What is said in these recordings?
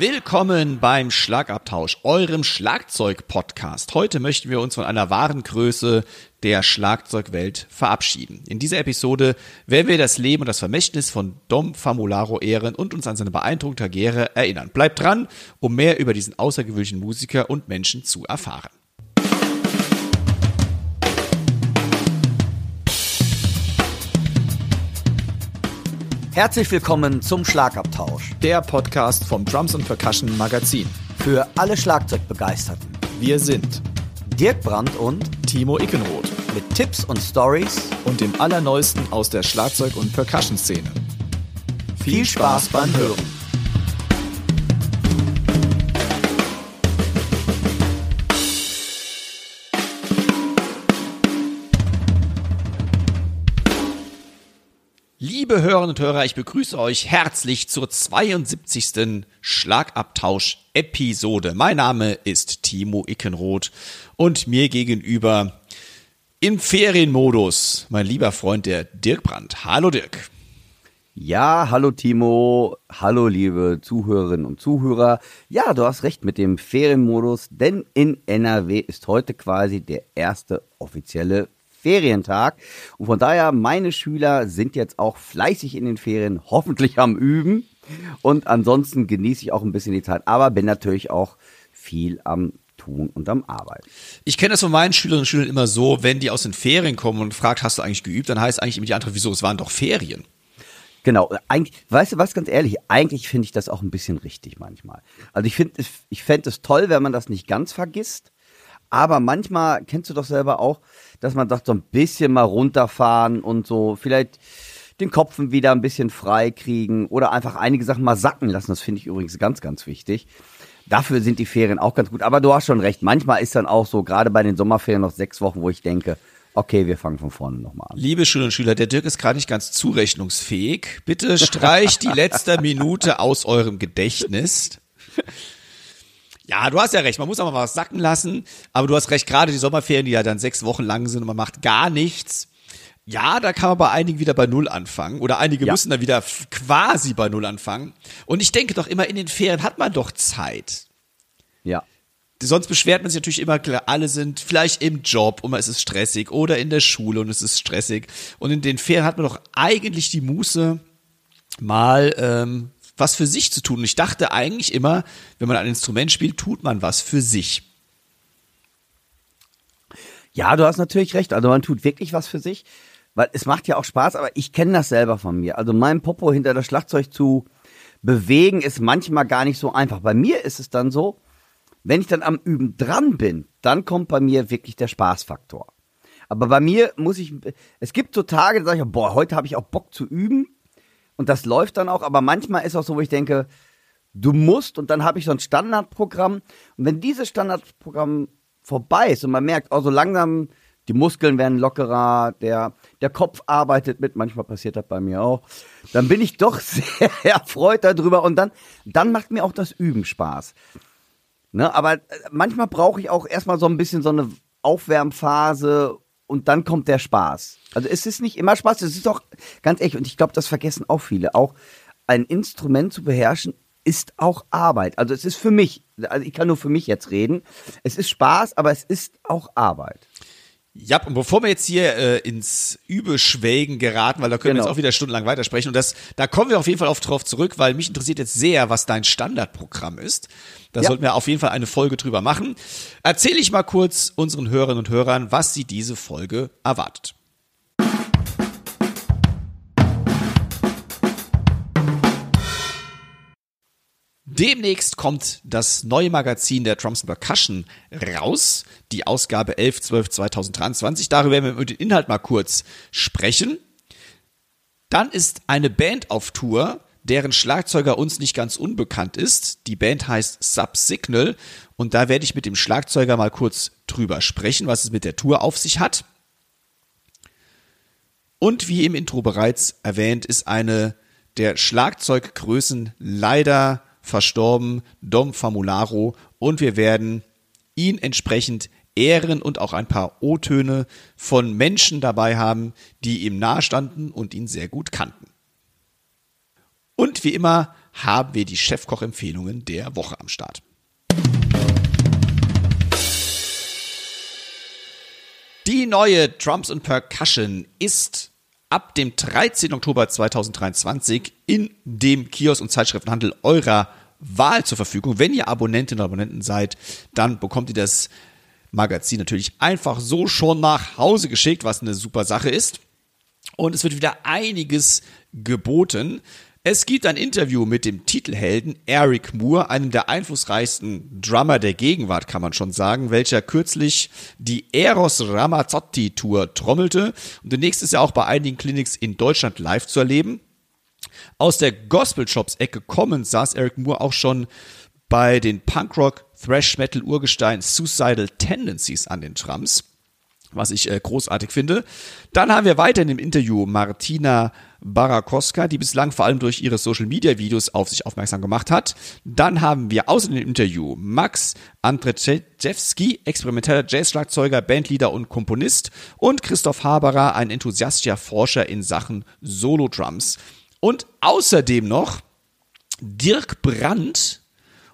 Willkommen beim Schlagabtausch, eurem Schlagzeug-Podcast. Heute möchten wir uns von einer wahren Größe der Schlagzeugwelt verabschieden. In dieser Episode werden wir das Leben und das Vermächtnis von Dom Famularo ehren und uns an seine beeindruckende Karriere erinnern. Bleibt dran, um mehr über diesen außergewöhnlichen Musiker und Menschen zu erfahren. Herzlich willkommen zum Schlagabtausch. Der Podcast vom Drums und Percussion Magazin. Für alle Schlagzeugbegeisterten. Wir sind Dirk Brandt und Timo Ickenroth mit Tipps und Stories und dem Allerneuesten aus der Schlagzeug- und Percussion-Szene. Viel Spaß beim Hören. Liebe Hörerinnen und Hörer, ich begrüße euch herzlich zur 72. Schlagabtausch-Episode. Mein Name ist Timo Ickenroth und mir gegenüber im Ferienmodus mein lieber Freund der Dirk Brandt. Hallo Dirk. Ja, hallo Timo, hallo liebe Zuhörerinnen und Zuhörer. Ja, du hast recht mit dem Ferienmodus, denn in NRW ist heute quasi der erste offizielle Ferientag. Und von daher, meine Schüler sind jetzt auch fleißig in den Ferien, hoffentlich am Üben. Und ansonsten genieße ich auch ein bisschen die Zeit, aber bin natürlich auch viel am tun und am Arbeiten. Ich kenne das von meinen Schülerinnen und Schülern immer so, wenn die aus den Ferien kommen und fragt, hast du eigentlich geübt, dann heißt eigentlich immer die Antwort, wieso, es waren doch Ferien. Genau, eigentlich, weißt du was, ganz ehrlich, eigentlich finde ich das auch ein bisschen richtig manchmal. Also ich finde, ich fände es toll, wenn man das nicht ganz vergisst, aber manchmal, kennst du doch selber auch, dass man sagt, so ein bisschen mal runterfahren und so vielleicht den Kopf wieder ein bisschen frei kriegen oder einfach einige Sachen mal sacken lassen. Das finde ich übrigens ganz, ganz wichtig. Dafür sind die Ferien auch ganz gut. Aber du hast schon recht. Manchmal ist dann auch so, gerade bei den Sommerferien noch sechs Wochen, wo ich denke, okay, wir fangen von vorne nochmal an. Liebe Schülerinnen und Schüler, der Dirk ist gerade nicht ganz zurechnungsfähig. Bitte streicht die letzte Minute aus eurem Gedächtnis. Ja, du hast ja recht, man muss auch mal was sacken lassen, aber du hast recht, gerade die Sommerferien, die ja dann sechs Wochen lang sind und man macht gar nichts. Ja, da kann man bei einigen wieder bei Null anfangen oder einige ja. müssen dann wieder quasi bei Null anfangen. Und ich denke doch immer, in den Ferien hat man doch Zeit. Ja. Sonst beschwert man sich natürlich immer, klar, alle sind vielleicht im Job und es ist stressig oder in der Schule und es ist stressig. Und in den Ferien hat man doch eigentlich die Muße, mal ähm, was für sich zu tun. Und ich dachte eigentlich immer, wenn man ein Instrument spielt, tut man was für sich. Ja, du hast natürlich recht. Also man tut wirklich was für sich, weil es macht ja auch Spaß, aber ich kenne das selber von mir. Also mein Popo hinter das Schlagzeug zu bewegen ist manchmal gar nicht so einfach. Bei mir ist es dann so, wenn ich dann am Üben dran bin, dann kommt bei mir wirklich der Spaßfaktor. Aber bei mir muss ich, es gibt so Tage, da sage ich, boah, heute habe ich auch Bock zu üben. Und das läuft dann auch, aber manchmal ist auch so, wo ich denke, du musst und dann habe ich so ein Standardprogramm. Und wenn dieses Standardprogramm vorbei ist und man merkt, oh, so langsam die Muskeln werden lockerer, der, der Kopf arbeitet mit, manchmal passiert das bei mir auch, dann bin ich doch sehr erfreut darüber und dann, dann macht mir auch das Üben Spaß. Ne, aber äh, manchmal brauche ich auch erstmal so ein bisschen so eine Aufwärmphase und dann kommt der Spaß. Also es ist nicht immer Spaß, es ist doch ganz ehrlich, und ich glaube, das vergessen auch viele, auch ein Instrument zu beherrschen ist auch Arbeit. Also es ist für mich, also ich kann nur für mich jetzt reden, es ist Spaß, aber es ist auch Arbeit. Ja, und bevor wir jetzt hier äh, ins Übeschwelgen geraten, weil da können genau. wir jetzt auch wieder stundenlang weitersprechen und das, da kommen wir auf jeden Fall auf drauf zurück, weil mich interessiert jetzt sehr, was dein Standardprogramm ist. Da ja. sollten wir auf jeden Fall eine Folge drüber machen. Erzähle ich mal kurz unseren Hörerinnen und Hörern, was sie diese Folge erwartet. Demnächst kommt das neue Magazin der Drums Percussion raus, die Ausgabe 11 12 2023. Darüber werden wir über den Inhalt mal kurz sprechen. Dann ist eine Band auf Tour, deren Schlagzeuger uns nicht ganz unbekannt ist. Die Band heißt Subsignal und da werde ich mit dem Schlagzeuger mal kurz drüber sprechen, was es mit der Tour auf sich hat. Und wie im Intro bereits erwähnt, ist eine der Schlagzeuggrößen leider verstorben, Dom Famularo, und wir werden ihn entsprechend ehren und auch ein paar O-Töne von Menschen dabei haben, die ihm nahestanden und ihn sehr gut kannten. Und wie immer haben wir die Chefkoch-Empfehlungen der Woche am Start. Die neue Drums und Percussion ist ab dem 13. Oktober 2023 in dem Kiosk- und Zeitschriftenhandel eurer Wahl zur Verfügung. Wenn ihr Abonnentinnen und Abonnenten seid, dann bekommt ihr das Magazin natürlich einfach so schon nach Hause geschickt, was eine super Sache ist. Und es wird wieder einiges geboten. Es gibt ein Interview mit dem Titelhelden Eric Moore, einem der einflussreichsten Drummer der Gegenwart, kann man schon sagen, welcher kürzlich die Eros Ramazzotti Tour trommelte und demnächst ist er auch bei einigen Clinics in Deutschland live zu erleben. Aus der Gospel Shops Ecke kommend saß Eric Moore auch schon bei den Punkrock Thrash Metal Urgestein Suicidal Tendencies an den Trams was ich äh, großartig finde. Dann haben wir weiter in dem Interview Martina Barakowska, die bislang vor allem durch ihre Social Media Videos auf sich aufmerksam gemacht hat. Dann haben wir außer dem Interview Max Andrzejewski, experimenteller Jazz-Schlagzeuger, Bandleader und Komponist und Christoph Haberer, ein enthusiastischer Forscher in Sachen Solo-Drums. Und außerdem noch Dirk Brandt,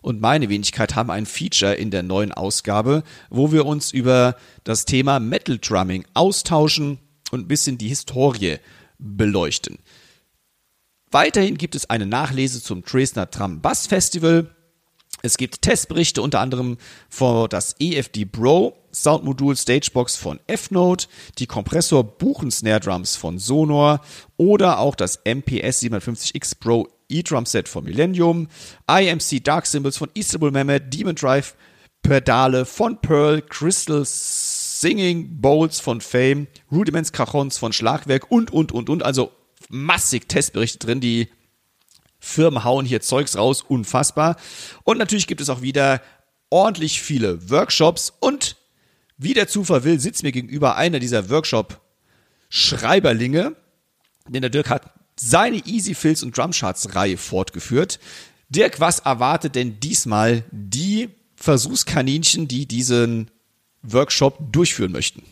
und meine Wenigkeit haben ein Feature in der neuen Ausgabe, wo wir uns über das Thema Metal Drumming austauschen und ein bisschen die Historie beleuchten. Weiterhin gibt es eine Nachlese zum Dresdner Drum Bass Festival. Es gibt Testberichte unter anderem für das EFD Bro Soundmodul Stagebox von F-Note, die Kompressor Buchen Snare Drums von Sonor oder auch das MPS 750X Pro E-Drum Set von Millennium, IMC Dark Symbols von Istanbul Mehmet, Demon Drive Pedale von Pearl, Crystal Singing Bowls von Fame, Rudiments Cajons von Schlagwerk und, und, und, und. Also massig Testberichte drin, die Firmen hauen hier Zeugs raus, unfassbar. Und natürlich gibt es auch wieder ordentlich viele Workshops und wie der Zufall will, sitzt mir gegenüber einer dieser Workshop-Schreiberlinge, denn der Dirk hat seine Easy Fills und Drumcharts Reihe fortgeführt. Dirk, was erwartet denn diesmal die Versuchskaninchen, die diesen Workshop durchführen möchten?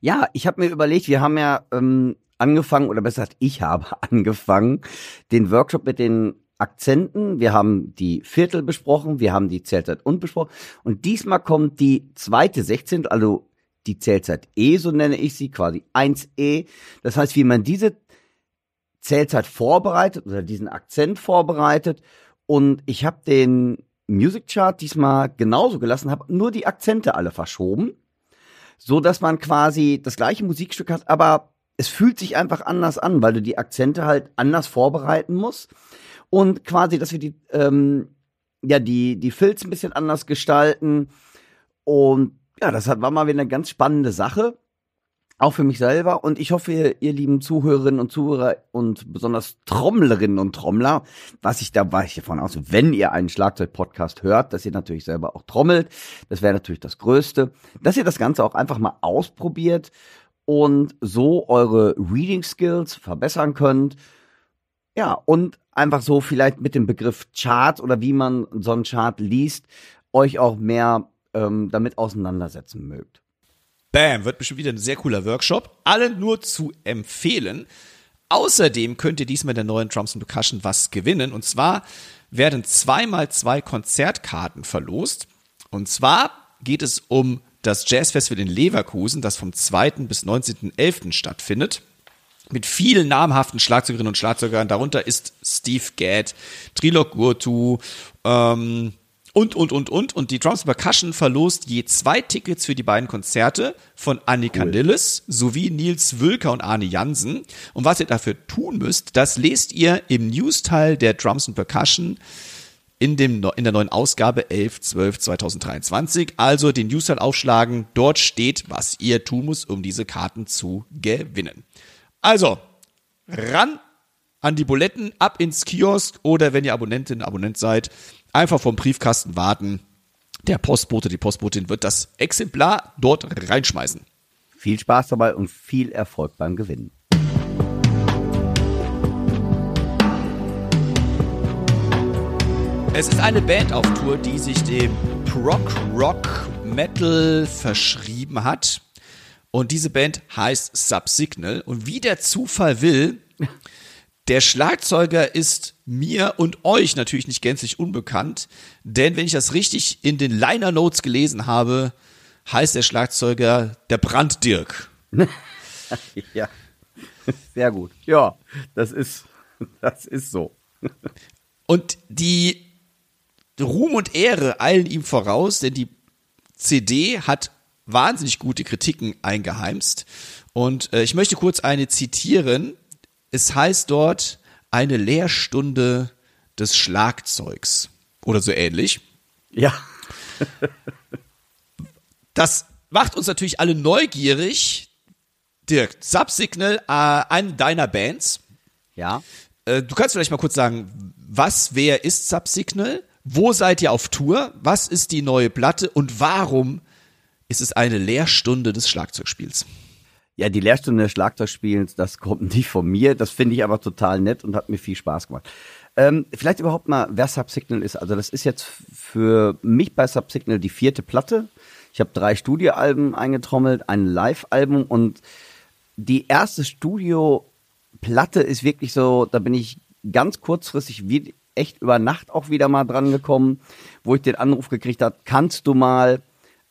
Ja, ich habe mir überlegt, wir haben ja ähm, angefangen, oder besser gesagt, ich habe angefangen, den Workshop mit den Akzenten. Wir haben die Viertel besprochen, wir haben die Zählzeit und besprochen. Und diesmal kommt die zweite Sechzehntel, also die Zählzeit E, so nenne ich sie, quasi 1E. Das heißt, wie man diese Zählzeit vorbereitet oder diesen Akzent vorbereitet. Und ich habe den Music Chart diesmal genauso gelassen, habe nur die Akzente alle verschoben, so dass man quasi das gleiche Musikstück hat, aber es fühlt sich einfach anders an, weil du die Akzente halt anders vorbereiten musst und quasi, dass wir die ähm, ja die die Filz ein bisschen anders gestalten und ja, das war mal wieder eine ganz spannende Sache auch für mich selber. Und ich hoffe, ihr, ihr lieben Zuhörerinnen und Zuhörer und besonders Trommlerinnen und Trommler, was ich da weiß ich davon aus, wenn ihr einen Schlagzeug-Podcast hört, dass ihr natürlich selber auch trommelt. Das wäre natürlich das Größte. Dass ihr das Ganze auch einfach mal ausprobiert und so eure Reading Skills verbessern könnt. Ja, und einfach so vielleicht mit dem Begriff Chart oder wie man so einen Chart liest, euch auch mehr ähm, damit auseinandersetzen mögt. Bam, wird bestimmt wieder ein sehr cooler Workshop. Allen nur zu empfehlen. Außerdem könnt ihr diesmal der neuen Drums and Percussion was gewinnen. Und zwar werden zweimal zwei Konzertkarten verlost. Und zwar geht es um das Jazzfestival in Leverkusen, das vom 2. bis 19.11. stattfindet. Mit vielen namhaften Schlagzeugerinnen und Schlagzeugern. Darunter ist Steve Gadd, Trilok Gurtu, ähm, und, und, und, und. Und die Drums Percussion verlost je zwei Tickets für die beiden Konzerte von Annika cool. Nilles sowie Nils Wülker und Arne Jansen. Und was ihr dafür tun müsst, das lest ihr im News-Teil der Drums and Percussion in, dem, in der neuen Ausgabe 11, 12, 2023. Also den News-Teil aufschlagen. Dort steht, was ihr tun müsst, um diese Karten zu gewinnen. Also, ran an die Buletten, ab ins Kiosk oder wenn ihr Abonnentin, Abonnent seid, einfach vom Briefkasten warten. Der Postbote, die Postbotin wird das Exemplar dort reinschmeißen. Viel Spaß dabei und viel Erfolg beim Gewinnen. Es ist eine Band auf Tour, die sich dem Prog Rock Metal verschrieben hat. Und diese Band heißt Subsignal. Und wie der Zufall will, Der Schlagzeuger ist mir und euch natürlich nicht gänzlich unbekannt, denn wenn ich das richtig in den Liner Notes gelesen habe, heißt der Schlagzeuger der Branddirk. ja. Sehr gut. Ja, das ist, das ist so. Und die Ruhm und Ehre eilen ihm voraus, denn die CD hat wahnsinnig gute Kritiken eingeheimst. Und äh, ich möchte kurz eine zitieren. Es heißt dort eine Lehrstunde des Schlagzeugs oder so ähnlich. Ja. das macht uns natürlich alle neugierig. Dirk, Subsignal, äh, eine deiner Bands. Ja. Äh, du kannst vielleicht mal kurz sagen, was, wer ist Subsignal? Wo seid ihr auf Tour? Was ist die neue Platte? Und warum ist es eine Lehrstunde des Schlagzeugspiels? Ja, die Lehrstunde des Schlagzeugspiels, das kommt nicht von mir. Das finde ich aber total nett und hat mir viel Spaß gemacht. Ähm, vielleicht überhaupt mal, wer Subsignal ist. Also das ist jetzt für mich bei Subsignal die vierte Platte. Ich habe drei Studioalben eingetrommelt, ein Live-Album und die erste Studioplatte ist wirklich so, da bin ich ganz kurzfristig wie, echt über Nacht auch wieder mal dran gekommen, wo ich den Anruf gekriegt habe, kannst du mal,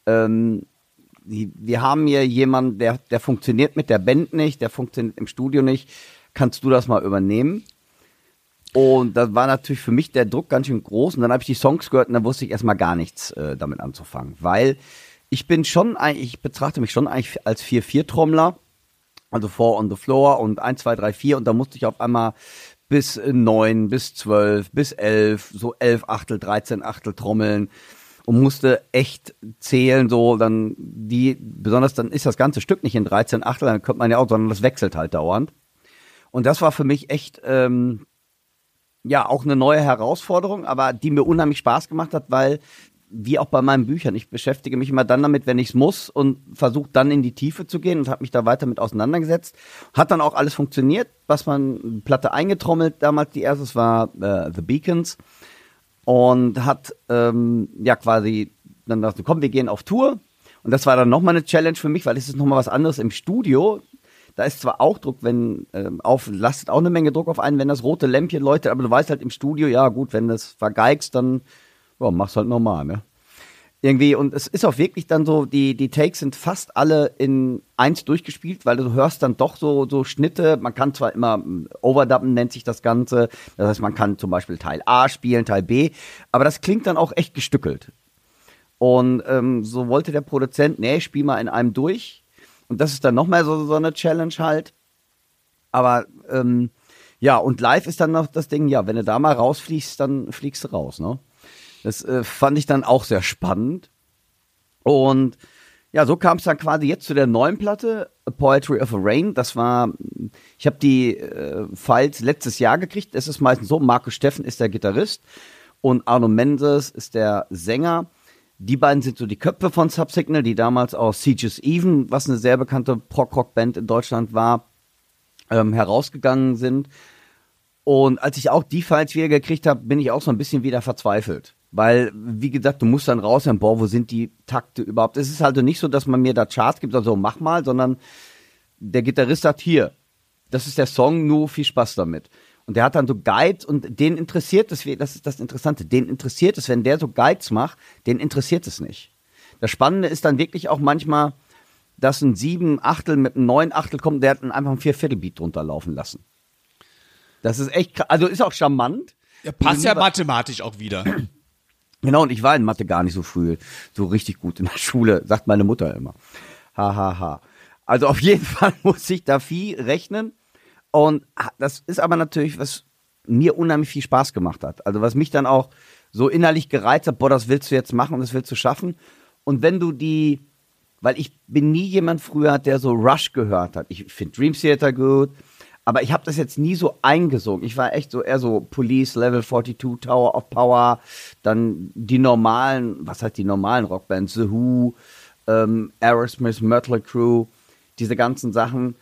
ähm, wir haben hier jemanden, der, der funktioniert mit der Band nicht, der funktioniert im Studio nicht, kannst du das mal übernehmen? Und das war natürlich für mich der Druck ganz schön groß. Und dann habe ich die Songs gehört und dann wusste ich erstmal gar nichts äh, damit anzufangen. Weil ich bin schon, ich betrachte mich schon eigentlich als 4-4-Trommler. Also Four on the Floor und 1, 2, 3, 4. Und da musste ich auf einmal bis 9, bis 12, bis 11, so 11 Achtel, 13 Achtel trommeln und musste echt zählen, so dann die, besonders dann ist das ganze Stück nicht in 13 Achtel, dann kommt man ja auch, sondern das wechselt halt dauernd. Und das war für mich echt, ähm, ja, auch eine neue Herausforderung, aber die mir unheimlich Spaß gemacht hat, weil wie auch bei meinen Büchern, ich beschäftige mich immer dann damit, wenn ich es muss und versuche dann in die Tiefe zu gehen und habe mich da weiter mit auseinandergesetzt. Hat dann auch alles funktioniert, was man Platte eingetrommelt damals die erste, war äh, The Beacons und hat ähm, ja quasi dann dachte, komm, wir gehen auf Tour und das war dann nochmal eine Challenge für mich, weil es ist nochmal was anderes im Studio. Da ist zwar auch Druck, wenn ähm, auf lastet auch eine Menge Druck auf einen, wenn das rote Lämpchen leuchtet, aber du weißt halt im Studio, ja gut, wenn das vergeigst, dann ja, mach's halt normal, ne? Irgendwie, und es ist auch wirklich dann so, die, die Takes sind fast alle in eins durchgespielt, weil du hörst dann doch so, so Schnitte. Man kann zwar immer hm, overdubben, nennt sich das Ganze. Das heißt, man kann zum Beispiel Teil A spielen, Teil B, aber das klingt dann auch echt gestückelt. Und ähm, so wollte der Produzent, nee, spiel mal in einem durch. Und das ist dann nochmal so, so eine Challenge halt. Aber ähm, ja, und live ist dann noch das Ding, ja, wenn du da mal rausfliegst, dann fliegst du raus, ne? Das äh, fand ich dann auch sehr spannend. Und ja, so kam es dann quasi jetzt zu der neuen Platte, A Poetry of a Rain. Das war, ich habe die äh, Files letztes Jahr gekriegt. Es ist meistens so, Markus Steffen ist der Gitarrist und Arno Mendes ist der Sänger. Die beiden sind so die Köpfe von Subsignal, die damals aus Sieges Even, was eine sehr bekannte Prog-Rock-Band in Deutschland war, ähm, herausgegangen sind. Und als ich auch die Files wieder gekriegt habe, bin ich auch so ein bisschen wieder verzweifelt. Weil, wie gesagt, du musst dann raushören, boah, wo sind die Takte überhaupt? Es ist halt nicht so, dass man mir da Charts gibt, also mach mal, sondern der Gitarrist sagt, hier, das ist der Song, nur viel Spaß damit. Und der hat dann so Guides und den interessiert es, das ist das Interessante, den interessiert es, wenn der so Guides macht, den interessiert es nicht. Das Spannende ist dann wirklich auch manchmal, dass ein sieben Achtel mit einem neun Achtel kommt, der hat dann einfach ein Vierviertelbeat drunter laufen lassen. Das ist echt, also ist auch charmant. Ja, passt ja mathematisch auch wieder. Genau, und ich war in Mathe gar nicht so früh so richtig gut in der Schule, sagt meine Mutter immer. Ha, ha, ha. Also auf jeden Fall muss ich da viel rechnen. Und das ist aber natürlich, was mir unheimlich viel Spaß gemacht hat. Also was mich dann auch so innerlich gereizt hat, boah, das willst du jetzt machen und das willst du schaffen. Und wenn du die, weil ich bin nie jemand früher, der so Rush gehört hat. Ich finde Dream Theater gut, aber ich habe das jetzt nie so eingesungen. Ich war echt so eher so Police, Level 42, Tower of Power, dann die normalen, was heißt die normalen Rockbands, The Who, ähm, Aerosmith, Mötley Crew, diese ganzen Sachen.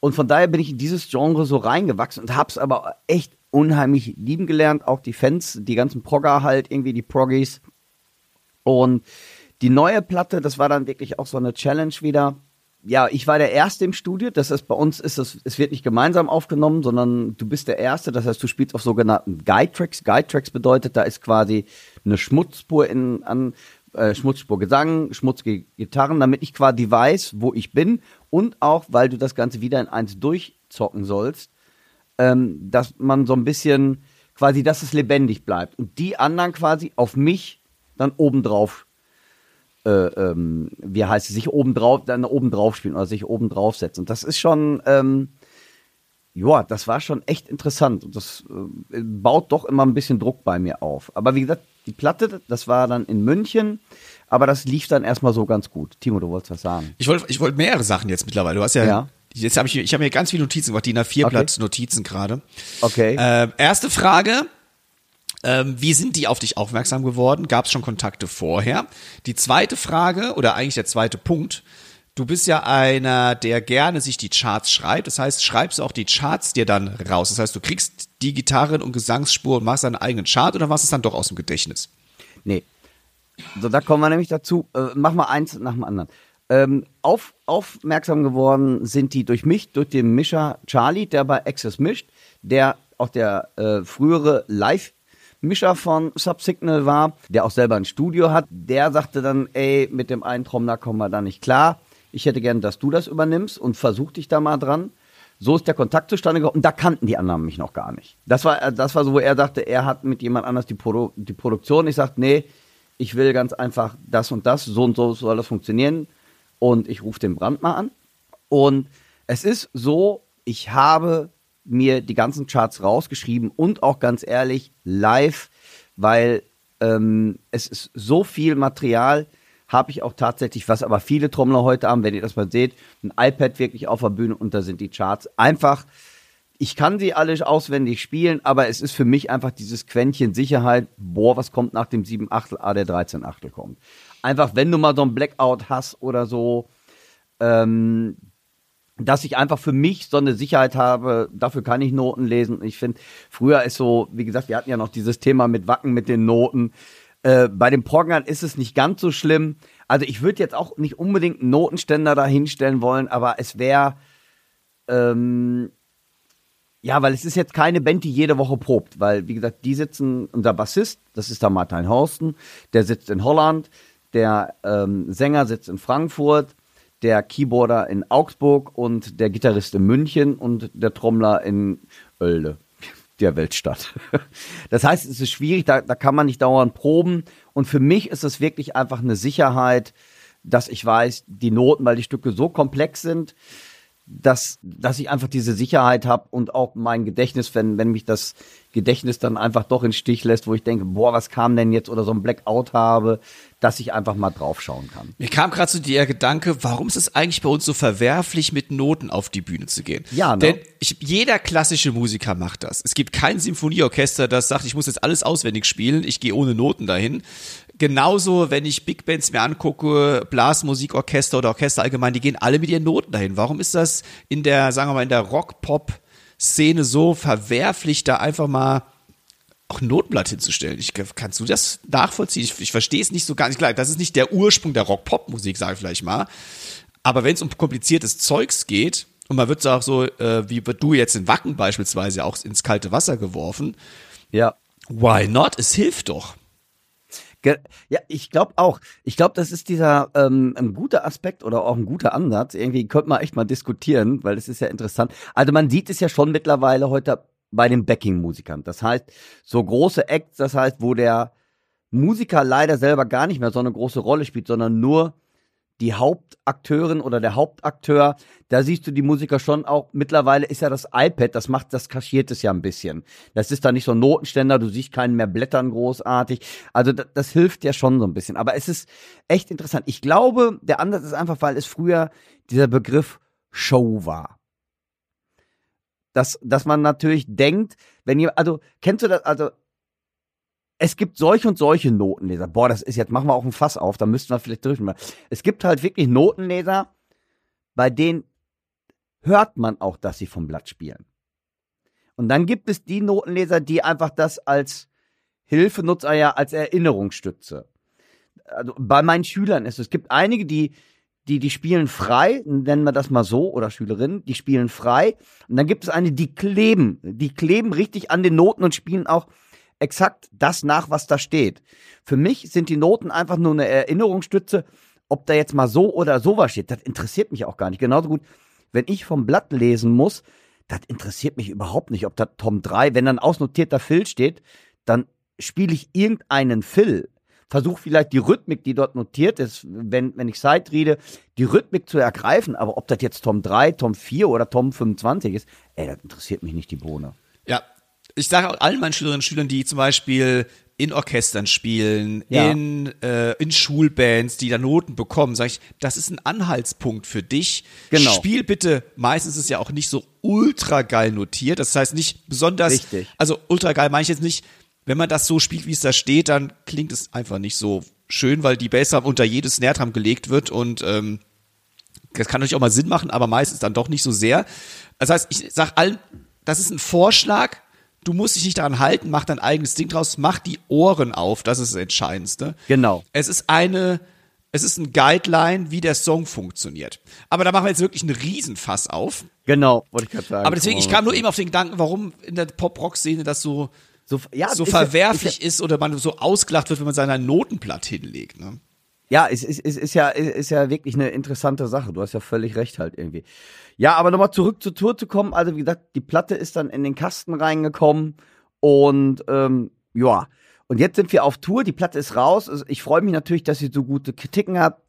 Und von daher bin ich in dieses Genre so reingewachsen und hab's aber echt unheimlich lieben gelernt. Auch die Fans, die ganzen Progger halt, irgendwie die Proggies. Und die neue Platte, das war dann wirklich auch so eine Challenge wieder. Ja, ich war der Erste im Studio. Das ist bei uns ist es, es wird nicht gemeinsam aufgenommen, sondern du bist der Erste. Das heißt, du spielst auf sogenannten Guide Tracks. Guide Tracks bedeutet, da ist quasi eine Schmutzspur in, an, äh, Schmutzspur Gesang, schmutzige Gitarren, damit ich quasi weiß, wo ich bin und auch, weil du das Ganze wieder in eins durchzocken sollst, ähm, dass man so ein bisschen quasi, dass es lebendig bleibt und die anderen quasi auf mich dann obendrauf äh, ähm, wie heißt es, sich obendrauf, dann obendrauf spielen oder sich obendrauf setzen. Und das ist schon, ähm, ja, das war schon echt interessant. Und das äh, baut doch immer ein bisschen Druck bei mir auf. Aber wie gesagt, die Platte, das war dann in München, aber das lief dann erstmal so ganz gut. Timo, du wolltest was sagen. Ich wollte ich wollte mehrere Sachen jetzt mittlerweile. Du hast ja, Ja. jetzt habe ich, ich habe mir ganz viele Notizen gemacht, DIN A4 Blatt Notizen gerade. Okay. Äh, erste Frage. Ähm, wie sind die auf dich aufmerksam geworden? Gab es schon Kontakte vorher? Die zweite Frage oder eigentlich der zweite Punkt. Du bist ja einer, der gerne sich die Charts schreibt. Das heißt, schreibst du auch die Charts dir dann raus. Das heißt, du kriegst die Gitarren und Gesangsspur und machst deinen eigenen Chart oder machst es dann doch aus dem Gedächtnis? Nee. So, da kommen wir nämlich dazu. Äh, mach mal eins nach dem anderen. Ähm, auf, aufmerksam geworden sind die durch mich, durch den Mischer Charlie, der bei Access mischt, der auch der äh, frühere Live-Mischer von Subsignal war, der auch selber ein Studio hat. Der sagte dann, ey, mit dem einen Trommler kommen wir da nicht klar. Ich hätte gern, dass du das übernimmst und versuch dich da mal dran. So ist der Kontakt zustande gekommen. Und da kannten die anderen mich noch gar nicht. Das war, das war so, wo er sagte, er hat mit jemand anders die, Produ die Produktion. Ich sagte, nee, ich will ganz einfach das und das, so und so soll das funktionieren. Und ich rufe den Brand mal an. Und es ist so, ich habe mir die ganzen Charts rausgeschrieben und auch ganz ehrlich live, weil ähm, es ist so viel Material, habe ich auch tatsächlich, was aber viele Trommler heute haben, wenn ihr das mal seht, ein iPad wirklich auf der Bühne und da sind die Charts einfach. Ich kann sie alle auswendig spielen, aber es ist für mich einfach dieses Quäntchen Sicherheit. Boah, was kommt nach dem 7 Achtel? Ah, der 13 Achtel kommt. Einfach, wenn du mal so ein Blackout hast oder so, ähm, dass ich einfach für mich so eine Sicherheit habe, dafür kann ich Noten lesen. Ich finde, früher ist so, wie gesagt, wir hatten ja noch dieses Thema mit Wacken mit den Noten. Äh, bei den Progern ist es nicht ganz so schlimm. Also ich würde jetzt auch nicht unbedingt einen Notenständer da hinstellen wollen, aber es wäre, ähm, ja, weil es ist jetzt keine Band, die jede Woche probt, weil, wie gesagt, die sitzen, unser Bassist, das ist der Martin Horsten, der sitzt in Holland, der ähm, Sänger sitzt in Frankfurt, der Keyboarder in Augsburg und der Gitarrist in München und der Trommler in Oelde, der Weltstadt. Das heißt, es ist schwierig, da, da kann man nicht dauernd proben. Und für mich ist es wirklich einfach eine Sicherheit, dass ich weiß, die Noten, weil die Stücke so komplex sind, dass, dass ich einfach diese Sicherheit habe und auch mein Gedächtnis, wenn, wenn mich das Gedächtnis dann einfach doch in Stich lässt, wo ich denke, boah, was kam denn jetzt oder so ein Blackout habe, dass ich einfach mal draufschauen kann. Mir kam gerade so der Gedanke, warum ist es eigentlich bei uns so verwerflich, mit Noten auf die Bühne zu gehen? Ja, ne? Denn ich, jeder klassische Musiker macht das. Es gibt kein Symphonieorchester, das sagt, ich muss jetzt alles auswendig spielen, ich gehe ohne Noten dahin. Genauso, wenn ich Big Bands mir angucke, Blasmusikorchester oder Orchester allgemein, die gehen alle mit ihren Noten dahin. Warum ist das in der, sagen wir mal, in der Rock-Pop-Szene so verwerflich, da einfach mal auch ein Notenblatt hinzustellen. Ich, kannst du das nachvollziehen? Ich, ich verstehe es nicht so ganz klar. Das ist nicht der Ursprung der Rock-Pop-Musik, sage ich vielleicht mal. Aber wenn es um kompliziertes Zeugs geht, und man wird auch so, äh, wie du jetzt in Wacken beispielsweise auch ins kalte Wasser geworfen, Ja. why not? Es hilft doch. Ja, ich glaube auch. Ich glaube, das ist dieser ähm, ein guter Aspekt oder auch ein guter Ansatz. Irgendwie könnte man echt mal diskutieren, weil es ist ja interessant. Also man sieht es ja schon mittlerweile heute bei den Backing-Musikern. Das heißt, so große Acts, das heißt, wo der Musiker leider selber gar nicht mehr so eine große Rolle spielt, sondern nur die Hauptakteurin oder der Hauptakteur, da siehst du die Musiker schon auch, mittlerweile ist ja das iPad, das macht, das kaschiert es ja ein bisschen. Das ist da nicht so ein Notenständer, du siehst keinen mehr blättern großartig. Also das, das hilft ja schon so ein bisschen. Aber es ist echt interessant. Ich glaube, der Ansatz ist einfach, weil es früher dieser Begriff Show war. Dass, dass man natürlich denkt, wenn ihr, also, kennst du das, also, es gibt solche und solche Notenleser. Boah, das ist jetzt, machen wir auch ein Fass auf, da müssten wir vielleicht drüber. Es gibt halt wirklich Notenleser, bei denen hört man auch, dass sie vom Blatt spielen. Und dann gibt es die Notenleser, die einfach das als Hilfe nutzen, ja, als Erinnerungsstütze. Also bei meinen Schülern ist es, es gibt einige, die, die, die spielen frei, nennen wir das mal so, oder Schülerinnen, die spielen frei. Und dann gibt es eine, die kleben, die kleben richtig an den Noten und spielen auch exakt das nach, was da steht. Für mich sind die Noten einfach nur eine Erinnerungsstütze, ob da jetzt mal so oder so was steht. Das interessiert mich auch gar nicht. Genauso gut, wenn ich vom Blatt lesen muss, das interessiert mich überhaupt nicht, ob da Tom 3, wenn dann ausnotierter Phil steht, dann spiele ich irgendeinen Phil versuche vielleicht die Rhythmik, die dort notiert ist, wenn, wenn ich Sidereade, die Rhythmik zu ergreifen. Aber ob das jetzt Tom 3, Tom 4 oder Tom 25 ist, ey, das interessiert mich nicht die Bohne. Ja, ich sage auch allen meinen Schülerinnen und Schülern, die zum Beispiel in Orchestern spielen, Ja. in, äh, in Schulbands, die da Noten bekommen, sage ich, das ist ein Anhaltspunkt für dich. Genau. Spiel bitte, meistens ist ja auch nicht so ultra geil notiert, das heißt nicht besonders, Richtig. also ultra geil meine ich jetzt nicht, wenn man das so spielt, wie es da steht, dann klingt es einfach nicht so schön, weil die Bassdrum unter jedes Snare Drum gelegt wird und ähm, das kann natürlich auch mal Sinn machen, aber meistens dann doch nicht so sehr. Das heißt, ich sag allen, das ist ein Vorschlag. Du musst dich nicht daran halten, mach dein eigenes Ding draus, mach die Ohren auf, das ist das Entscheidendste. Genau. Es ist eine, es ist ein Guideline, wie der Song funktioniert. Aber da machen wir jetzt wirklich einen Riesenfass auf. Genau, wollte ich gerade sagen. Aber deswegen, ich kam nur eben auf den Gedanken, warum in der Pop-Rock-Szene das so, so, ja, so ist ja- verwerflich ist ist, oder man so ausgelacht wird, wenn man sein Notenblatt hinlegt. Ne? Ja, es ist, ist, ist ja ist ja wirklich eine interessante Sache. Du hast ja völlig recht halt irgendwie. Ja, aber nochmal zurück zur Tour zu kommen. Also wie gesagt, die Platte ist dann in den Kasten reingekommen und ähm, ja. Und jetzt sind wir auf Tour. Die Platte ist raus. Also Ich freue mich natürlich, dass sie so gute Kritiken hat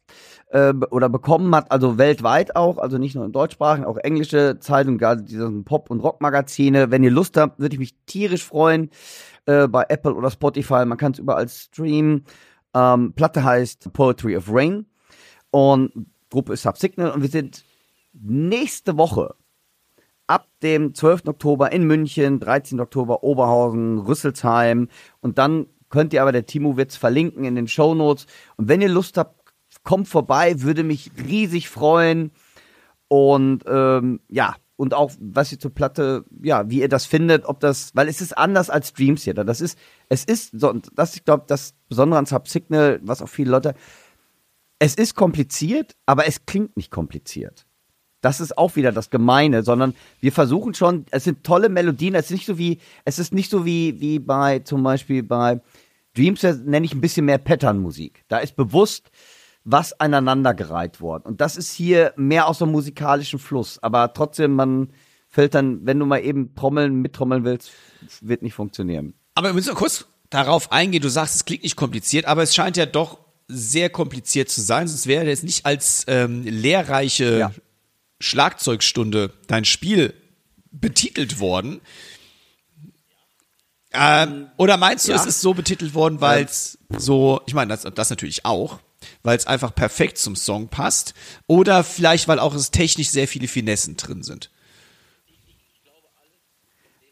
äh, oder bekommen hat. Also weltweit auch. Also nicht nur in deutschsprachigen, auch englische Zeitungen, gerade diese Pop- und Rockmagazine. Wenn ihr Lust habt, würde ich mich tierisch freuen. Äh, bei Apple oder Spotify. Man kann es überall streamen. Ähm, Platte heißt Poetry of Rain. Und Gruppe ist Subsignal. Und wir sind nächste Woche ab dem 12. Oktober in München, 13. Oktober Oberhausen, Rüsselsheim. Und dann könnt ihr aber, der Timo wird's verlinken in den Shownotes und wenn ihr Lust habt, kommt vorbei, würde mich riesig freuen. Und ähm, ja, und auch was ihr zur Platte, ja, wie ihr das findet, ob das, weil es ist anders als Dream Theater. Das ist, es ist, so, und das ich glaube, das Besondere an Subsignal, was auch viele Leute, es ist kompliziert, aber es klingt nicht kompliziert. Das ist auch wieder das Gemeine, sondern wir versuchen schon, es sind tolle Melodien, es ist nicht so wie, es ist nicht so wie, wie bei, zum Beispiel bei Dreams, nenne ich ein bisschen mehr Patternmusik. Da ist bewusst was aneinandergereiht worden. Und das ist hier mehr aus dem musikalischen Fluss. Aber trotzdem, man fällt dann, wenn du mal eben trommeln, mittrommeln willst, wird nicht funktionieren. Aber wir müssen noch kurz darauf eingehen. Du sagst, es klingt nicht kompliziert, aber es scheint ja doch sehr kompliziert zu sein. Sonst wäre jetzt nicht als ähm, lehrreiche Ja. Schlagzeugstunde dein Spiel betitelt worden. Ähm, oder meinst du, Ja. es ist so betitelt worden, weil es so, ich meine, das, das natürlich auch, weil es einfach perfekt zum Song passt, oder vielleicht, weil auch es technisch sehr viele Finessen drin sind.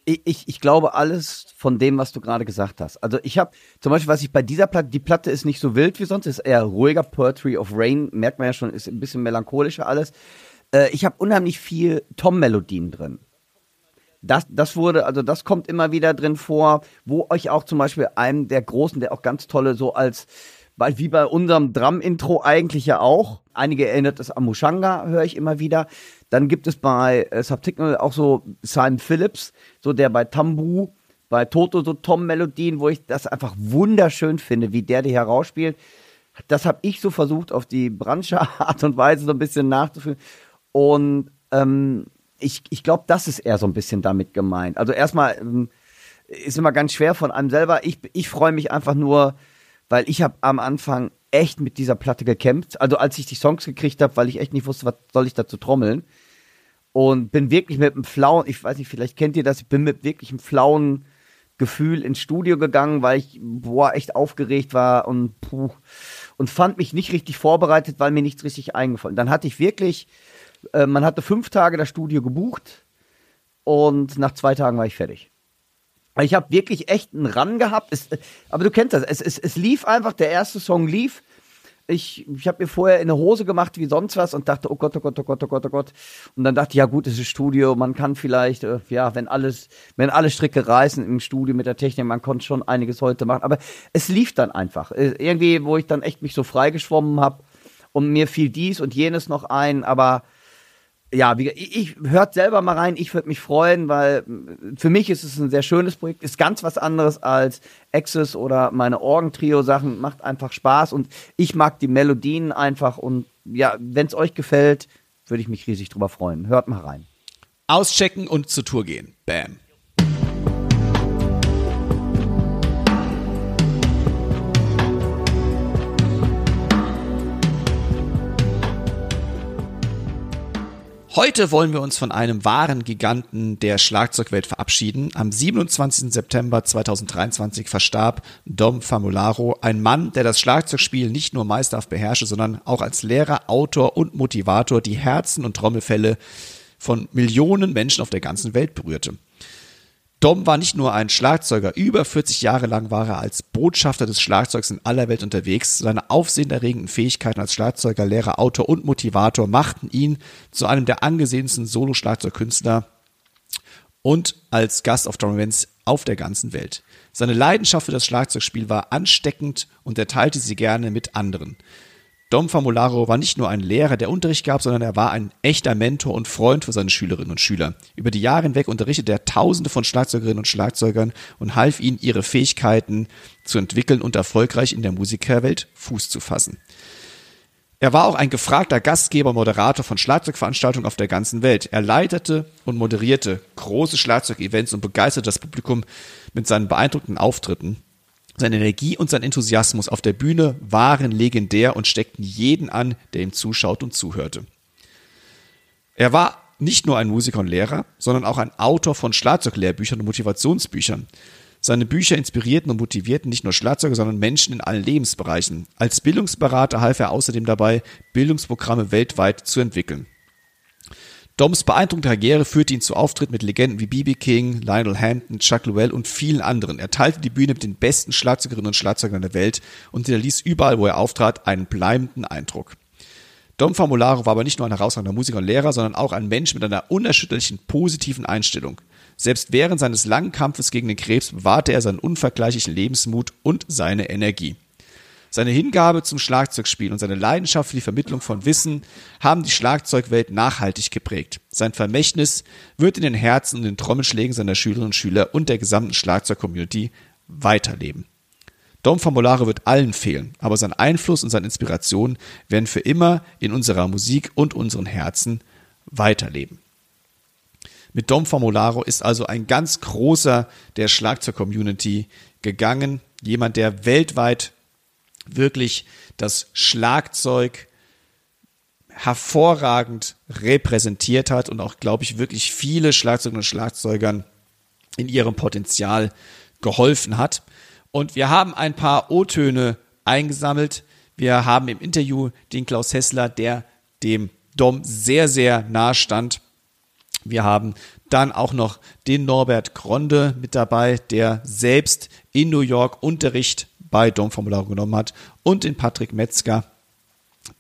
Ich, ich, ich glaube alles von dem, was du gerade gesagt hast. Also ich habe zum Beispiel, was ich bei dieser Platte, die Platte ist nicht so wild wie sonst, ist eher ruhiger. Poetry of Rain, merkt man ja schon, ist ein bisschen melancholischer alles. Äh, ich habe unheimlich viel Tom-Melodien drin. Das, das wurde, also das kommt immer wieder drin vor, wo euch auch zum Beispiel einem der großen, der auch ganz tolle, so als, weil wie bei unserem Drum-Intro eigentlich ja auch, einige erinnert es an Mushanga, höre ich immer wieder. Dann gibt es bei äh, Subsignal auch so Simon Phillips, so der bei Tambu, bei Toto so Tom-Melodien, wo ich das einfach wunderschön finde, wie der die herausspielt. Das habe ich so versucht, auf die Branche Art und Weise so ein bisschen nachzuführen. Und ähm, ich, ich glaube, das ist eher so ein bisschen damit gemeint. Also erstmal ähm, ist immer ganz schwer von einem selber. Ich, ich freue mich einfach nur, weil ich habe am Anfang echt mit dieser Platte gekämpft. Also als ich die Songs gekriegt habe, weil ich echt nicht wusste, was soll ich dazu trommeln. Und bin wirklich mit einem flauen, ich weiß nicht, vielleicht kennt ihr das, ich bin mit wirklich einem flauen Gefühl ins Studio gegangen, weil ich, boah, echt aufgeregt war und puh, und fand mich nicht richtig vorbereitet, weil mir nichts richtig eingefallen. Dann hatte ich wirklich, äh, man hatte fünf Tage das Studio gebucht und nach zwei Tagen war ich fertig. Ich habe wirklich echt einen Run gehabt. Es, aber du kennst das. Es, es, es lief einfach, der erste Song lief. Ich, ich habe mir vorher in eine Hose gemacht wie sonst was und dachte, oh Gott, oh Gott, oh Gott, oh Gott, oh Gott. Und dann dachte ich, ja gut, es ist Studio, man kann vielleicht, äh, ja, wenn alles, wenn alle Stricke reißen im Studio mit der Technik, man konnte schon einiges heute machen. Aber es lief dann einfach. Äh, irgendwie, wo ich dann echt mich so freigeschwommen habe. und mir fiel dies und jenes noch ein, aber ja, wie, ich, ich hört selber mal rein, ich würde mich freuen, weil für mich ist es ein sehr schönes Projekt, ist ganz was anderes als Access oder meine Orgentrio-Sachen, macht einfach Spaß und ich mag die Melodien einfach und ja, wenn es euch gefällt, würde ich mich riesig drüber freuen. Hört mal rein. Auschecken und zur Tour gehen. Bam. Heute wollen wir uns von einem wahren Giganten der Schlagzeugwelt verabschieden. Am 27. September 2023 verstarb Dom Famularo, ein Mann, der das Schlagzeugspiel nicht nur meisterhaft beherrschte, sondern auch als Lehrer, Autor und Motivator die Herzen und Trommelfälle von Millionen Menschen auf der ganzen Welt berührte. Dom war nicht nur ein Schlagzeuger, über 40 Jahre lang war er als Botschafter des Schlagzeugs in aller Welt unterwegs. Seine aufsehenerregenden Fähigkeiten als Schlagzeuger, Lehrer, Autor und Motivator machten ihn zu einem der angesehensten Solo-Schlagzeugkünstler und als Gast auf Events auf der ganzen Welt. Seine Leidenschaft für das Schlagzeugspiel war ansteckend und er teilte sie gerne mit anderen. Dom Famularo war nicht nur ein Lehrer, der Unterricht gab, sondern er war ein echter Mentor und Freund für seine Schülerinnen und Schüler. Über die Jahre hinweg unterrichtete er Tausende von Schlagzeugerinnen und Schlagzeugern und half ihnen, ihre Fähigkeiten zu entwickeln und erfolgreich in der Musikerwelt Fuß zu fassen. Er war auch ein gefragter Gastgeber, Moderator von Schlagzeugveranstaltungen auf der ganzen Welt. Er leitete und moderierte große Schlagzeugevents und begeisterte das Publikum mit seinen beeindruckenden Auftritten. Seine Energie und sein Enthusiasmus auf der Bühne waren legendär und steckten jeden an, der ihm zuschaut und zuhörte. Er war nicht nur ein Musiker und Lehrer, sondern auch ein Autor von Schlagzeuglehrbüchern und Motivationsbüchern. Seine Bücher inspirierten und motivierten nicht nur Schlagzeuger, sondern Menschen in allen Lebensbereichen. Als Bildungsberater half er außerdem dabei, Bildungsprogramme weltweit zu entwickeln. Doms beeindruckende Karriere führte ihn zu Auftritten mit Legenden wie B.B. King, Lionel Hampton, Chuck Llewell und vielen anderen. Er teilte die Bühne mit den besten Schlagzeugerinnen und Schlagzeugern der Welt und hinterließ überall, wo er auftrat, einen bleibenden Eindruck. Dom Famularo war aber nicht nur ein herausragender Musiker und Lehrer, sondern auch ein Mensch mit einer unerschütterlichen positiven Einstellung. Selbst während seines langen Kampfes gegen den Krebs bewahrte er seinen unvergleichlichen Lebensmut und seine Energie. Seine Hingabe zum Schlagzeugspiel und seine Leidenschaft für die Vermittlung von Wissen haben die Schlagzeugwelt nachhaltig geprägt. Sein Vermächtnis wird in den Herzen und den Trommelschlägen seiner Schülerinnen und Schüler und der gesamten Schlagzeug-Community weiterleben. Dom Formulare wird allen fehlen, aber sein Einfluss und seine Inspiration werden für immer in unserer Musik und unseren Herzen weiterleben. Mit Dom Formularo ist also ein ganz großer der Schlagzeug-Community gegangen, jemand, der weltweit wirklich das Schlagzeug hervorragend repräsentiert hat und auch, glaube ich, wirklich viele Schlagzeugerinnen und Schlagzeugern in ihrem Potenzial geholfen hat. Und wir haben ein paar O-Töne eingesammelt. Wir haben im Interview den Klaus Hessler, der dem Dom sehr, sehr nahe stand. Wir haben dann auch noch den Norbert Gronde mit dabei, der selbst in New York Unterricht bei Dom Formularo genommen hat und den Patrick Metzger,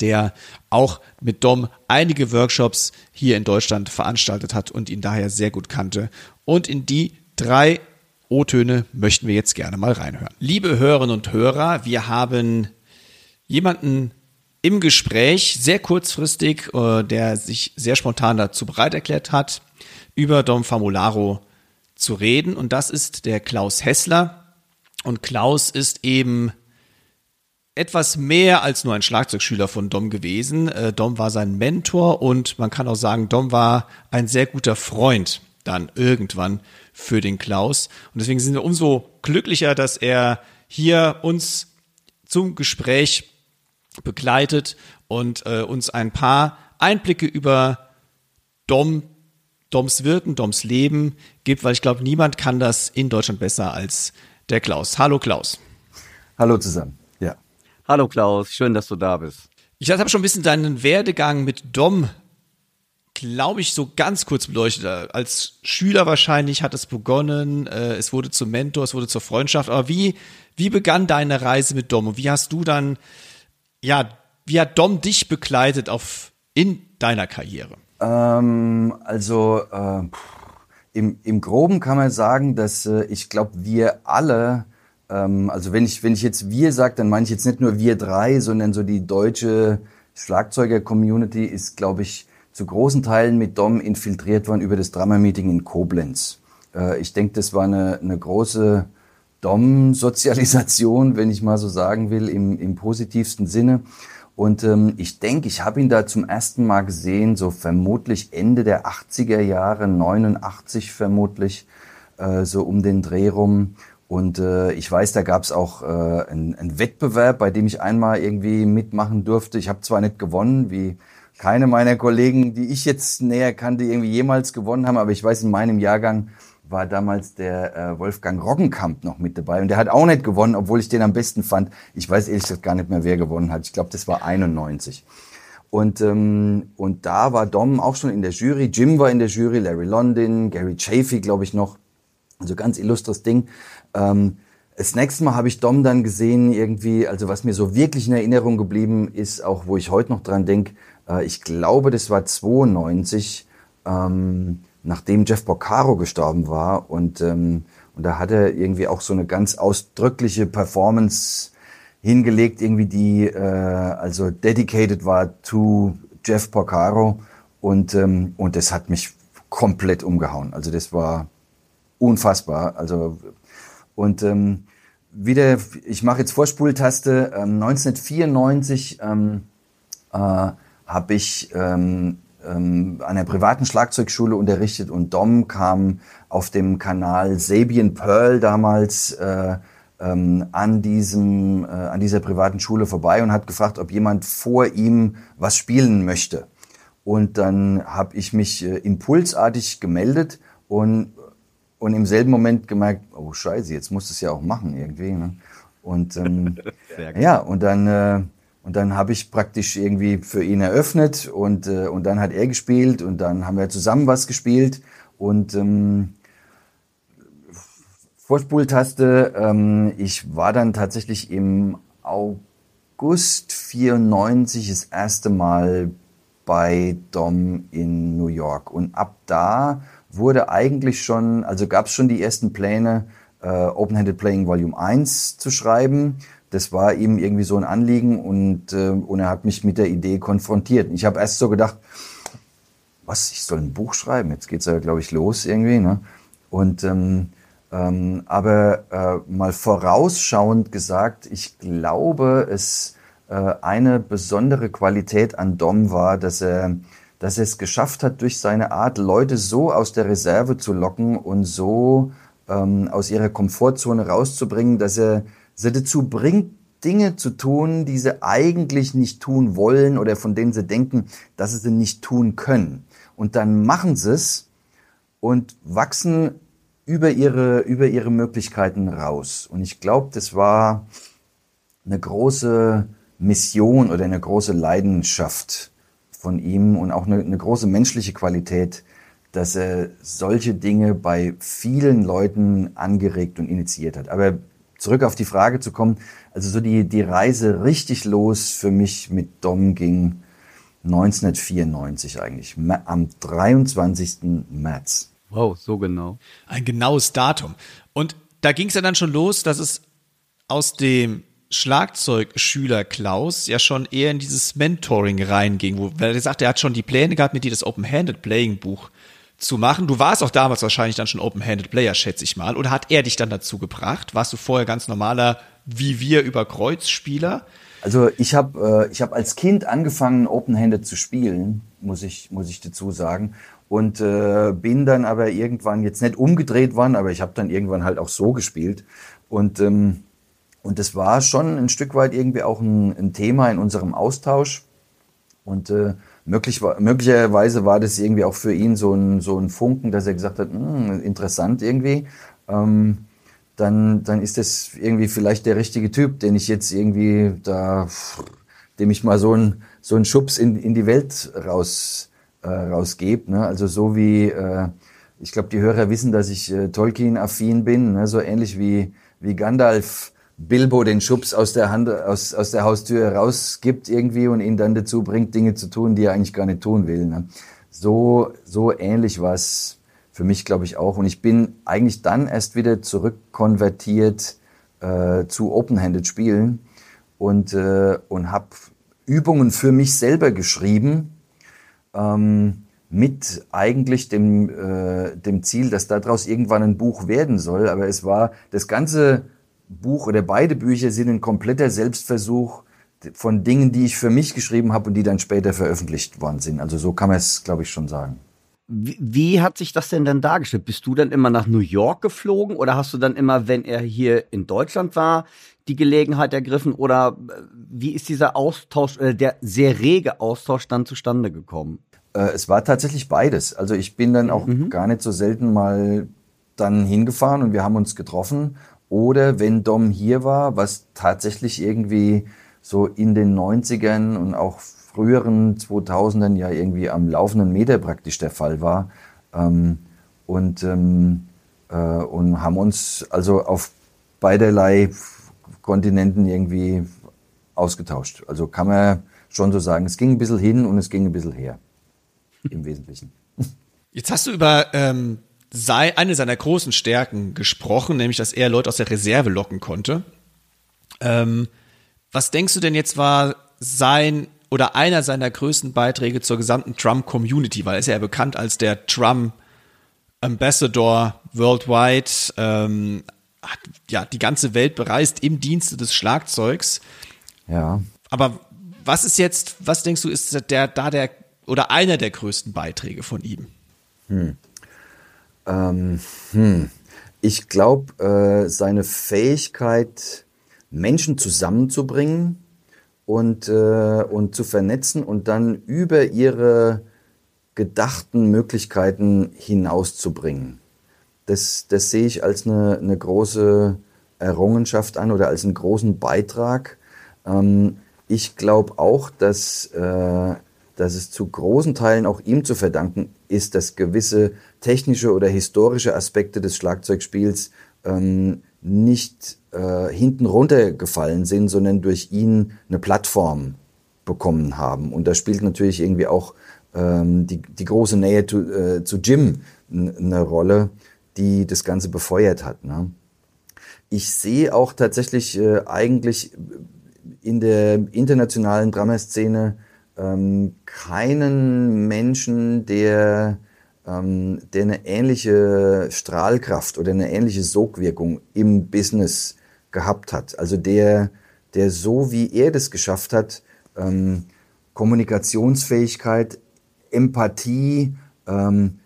der auch mit Dom einige Workshops hier in Deutschland veranstaltet hat und ihn daher sehr gut kannte. Und in die drei O-Töne möchten wir jetzt gerne mal reinhören. Liebe Hörerinnen und Hörer, wir haben jemanden im Gespräch, sehr kurzfristig, äh, der sich sehr spontan dazu bereit erklärt hat, über Dom Famularo zu reden. Und das ist der Klaus Hessler. Und Klaus ist eben etwas mehr als nur ein Schlagzeugschüler von Dom gewesen. Äh, Dom war sein Mentor und man kann auch sagen, Dom war ein sehr guter Freund dann irgendwann für den Klaus. Und deswegen sind wir umso glücklicher, dass er hier uns zum Gespräch begleitet und äh, uns ein paar Einblicke über Dom, Doms Wirken, Doms Leben gibt, weil ich glaube, niemand kann das in Deutschland besser als der Klaus. Hallo Klaus. Hallo zusammen. Ja. Hallo Klaus, schön, dass du da bist. Ich habe schon ein bisschen deinen Werdegang mit Dom, glaube ich, so ganz kurz beleuchtet. Als Schüler wahrscheinlich hat es begonnen, äh, es wurde zum Mentor, es wurde zur Freundschaft. Aber wie, wie begann deine Reise mit Dom und wie hast du dann, ja, wie hat Dom dich begleitet auf, in deiner Karriere? Ähm, also, äh, im, im Groben kann man sagen, dass äh, ich glaube, wir alle, ähm, also wenn ich, wenn ich jetzt wir sage, dann meine ich jetzt nicht nur wir drei, sondern so die deutsche Schlagzeuger-Community ist, glaube ich, zu großen Teilen mit Dom infiltriert worden über das Drama-Meeting in Koblenz. Äh, ich denke, das war eine, eine große Dom-Sozialisation, wenn ich mal so sagen will, im, im positivsten Sinne. Und ähm, ich denke, ich habe ihn da zum ersten Mal gesehen, so vermutlich Ende der 80er Jahre, 89 vermutlich, äh, so um den Dreh rum. Und äh, ich weiß, da gab es auch äh, einen, einen Wettbewerb, bei dem ich einmal irgendwie mitmachen durfte. Ich habe zwar nicht gewonnen, wie keine meiner Kollegen, die ich jetzt näher kannte, irgendwie jemals gewonnen haben, aber ich weiß, in meinem Jahrgang war damals der äh, Wolfgang Roggenkamp noch mit dabei und der hat auch nicht gewonnen, obwohl ich den am besten fand. Ich weiß ehrlich gesagt gar nicht mehr, wer gewonnen hat. Ich glaube, das war 91. Und, ähm, und da war Dom auch schon in der Jury. Jim war in der Jury, Larry London, Gary Chafee, glaube ich noch. Also ganz illustres Ding. Ähm, das nächste Mal habe ich Dom dann gesehen, irgendwie, also was mir so wirklich in Erinnerung geblieben ist, auch wo ich heute noch dran denke, äh, ich glaube, das war 92. Ähm, nachdem Jeff Boccaro gestorben war und, ähm, und da hat er irgendwie auch so eine ganz ausdrückliche Performance hingelegt, irgendwie die äh, also dedicated war to Jeff Porcaro und ähm, und das hat mich komplett umgehauen. Also das war unfassbar. Also und ähm, wieder, ich mache jetzt Vorspultaste. Ähm, 1994 ähm, äh, habe ich ähm, an einer privaten Schlagzeugschule unterrichtet und Dom kam auf dem Kanal Sabian Pearl damals äh, ähm, an diesem äh, an dieser privaten Schule vorbei und hat gefragt, ob jemand vor ihm was spielen möchte. Und dann habe ich mich äh, impulsartig gemeldet und und im selben Moment gemerkt, oh Scheiße, jetzt muss es ja auch machen irgendwie. Ne? Und ähm, ja, und dann äh, und dann habe ich praktisch irgendwie für ihn eröffnet und, äh, und dann hat er gespielt und dann haben wir zusammen was gespielt. Und ähm, Vorspultaste, ähm, ich war dann tatsächlich im August 94 das erste Mal bei Dom in New York. Und ab da wurde eigentlich schon, also gab es schon die ersten Pläne, äh, Open-Handed Playing Volume 1 zu schreiben das war ihm irgendwie so ein Anliegen und, äh, und er hat mich mit der Idee konfrontiert. Ich habe erst so gedacht, was, ich soll ein Buch schreiben, jetzt geht's ja, glaube ich, los irgendwie. Ne? Und ähm, ähm, aber äh, mal vorausschauend gesagt, ich glaube, es äh, eine besondere Qualität an Dom war, dass er, dass er es geschafft hat, durch seine Art Leute so aus der Reserve zu locken und so ähm, aus ihrer Komfortzone rauszubringen, dass er sie dazu bringt, Dinge zu tun, die sie eigentlich nicht tun wollen oder von denen sie denken, dass sie sie nicht tun können. Und dann machen sie es und wachsen über ihre, über ihre Möglichkeiten raus. Und ich glaube, das war eine große Mission oder eine große Leidenschaft von ihm und auch eine, eine große menschliche Qualität, dass er solche Dinge bei vielen Leuten angeregt und initiiert hat. Aber zurück auf die Frage zu kommen, also so die, die Reise richtig los für mich mit Dom ging 1994 eigentlich, am 23. März. Wow, so genau. Ein genaues Datum. Und da ging es ja dann schon los, dass es aus dem Schlagzeugschüler Klaus ja schon eher in dieses Mentoring reinging, wo weil er sagt, er hat schon die Pläne gehabt, mit dir das Open-Handed Playing Buch zu machen. Du warst auch damals wahrscheinlich dann schon Open-Handed Player, schätze ich mal. Oder hat er dich dann dazu gebracht? Warst du vorher ganz normaler, wie wir über Kreuzspieler? Also ich habe äh, ich hab als Kind angefangen, Open-Handed zu spielen, muss ich, muss ich dazu sagen. Und äh, bin dann aber irgendwann jetzt nicht umgedreht worden, aber ich habe dann irgendwann halt auch so gespielt. Und, ähm, und das war schon ein Stück weit irgendwie auch ein, ein Thema in unserem Austausch. Und äh, Möglich, möglicherweise war das irgendwie auch für ihn so ein, so ein Funken, dass er gesagt hat, hm, interessant irgendwie. Ähm, dann, dann ist das irgendwie vielleicht der richtige Typ, den ich jetzt irgendwie da, dem ich mal so ein so ein Schubs in, in die Welt raus, äh, rausgebe. Ne? Also so wie, äh, ich glaube, die Hörer wissen, dass ich äh, Tolkien-affin bin, ne? so ähnlich wie, wie Gandalf Bilbo den Schubs aus der Hand, aus, aus der Haustür rausgibt irgendwie und ihn dann dazu bringt, Dinge zu tun, die er eigentlich gar nicht tun will. Ne? So, so ähnlich war es für mich, glaube ich, auch. Und ich bin eigentlich dann erst wieder zurückkonvertiert äh, zu Open-Handed Spielen und, äh, und habe Übungen für mich selber geschrieben, ähm, mit eigentlich dem, äh, dem Ziel, dass daraus irgendwann ein Buch werden soll. Aber es war das ganze Buch oder beide Bücher sind ein kompletter Selbstversuch von Dingen, die ich für mich geschrieben habe und die dann später veröffentlicht worden sind. Also so kann man es, glaube ich, schon sagen. Wie, wie hat sich das denn dann dargestellt? Bist du dann immer nach New York geflogen oder hast du dann immer, wenn er hier in Deutschland war, die Gelegenheit ergriffen oder äh, wie ist dieser Austausch, äh, der sehr rege Austausch dann zustande gekommen? Äh, es war tatsächlich beides. Also ich bin dann auch mhm. gar nicht so selten mal dann hingefahren und wir haben uns getroffen. Oder wenn Dom hier war, was tatsächlich irgendwie so in den 90ern und auch früheren 2000ern ja irgendwie am laufenden Meter praktisch der Fall war. Ähm, und, ähm, äh, und haben uns also auf beiderlei Kontinenten irgendwie ausgetauscht. Also kann man schon so sagen, es ging ein bisschen hin und es ging ein bisschen her. Im Wesentlichen. Jetzt hast du über ähm, sei, eine seiner großen Stärken gesprochen, nämlich dass er Leute aus der Reserve locken konnte. Ähm, was denkst du denn jetzt war sein oder einer seiner größten Beiträge zur gesamten Trump-Community, weil er ist ja bekannt als der Trump Ambassador worldwide, ähm, hat ja die ganze Welt bereist im Dienste des Schlagzeugs. Ja. Aber was ist jetzt, was denkst du, ist der da der oder einer der größten Beiträge von ihm? Hm. Ähm, hm. Ich glaube, äh, seine Fähigkeit, Menschen zusammenzubringen und, äh, und zu vernetzen und dann über ihre gedachten Möglichkeiten hinauszubringen. Das, das sehe ich als eine, eine große Errungenschaft an oder als einen großen Beitrag. Ähm, ich glaube auch, dass, äh, dass es zu großen Teilen auch ihm zu verdanken ist, dass gewisse technische oder historische Aspekte des Schlagzeugspiels ähm, nicht äh, hinten runtergefallen sind, sondern durch ihn eine Plattform bekommen haben. Und da spielt natürlich irgendwie auch ähm, die, die große Nähe zu, äh, zu Jim eine Rolle, die das Ganze befeuert hat. Ne? Ich sehe auch tatsächlich äh, eigentlich in der internationalen Dramaszene ähm, keinen Menschen, der ähm, der eine ähnliche Strahlkraft oder eine ähnliche Sogwirkung im Business gehabt hat. Also der, der so wie er das geschafft hat, ähm, Kommunikationsfähigkeit, Empathie, ähm,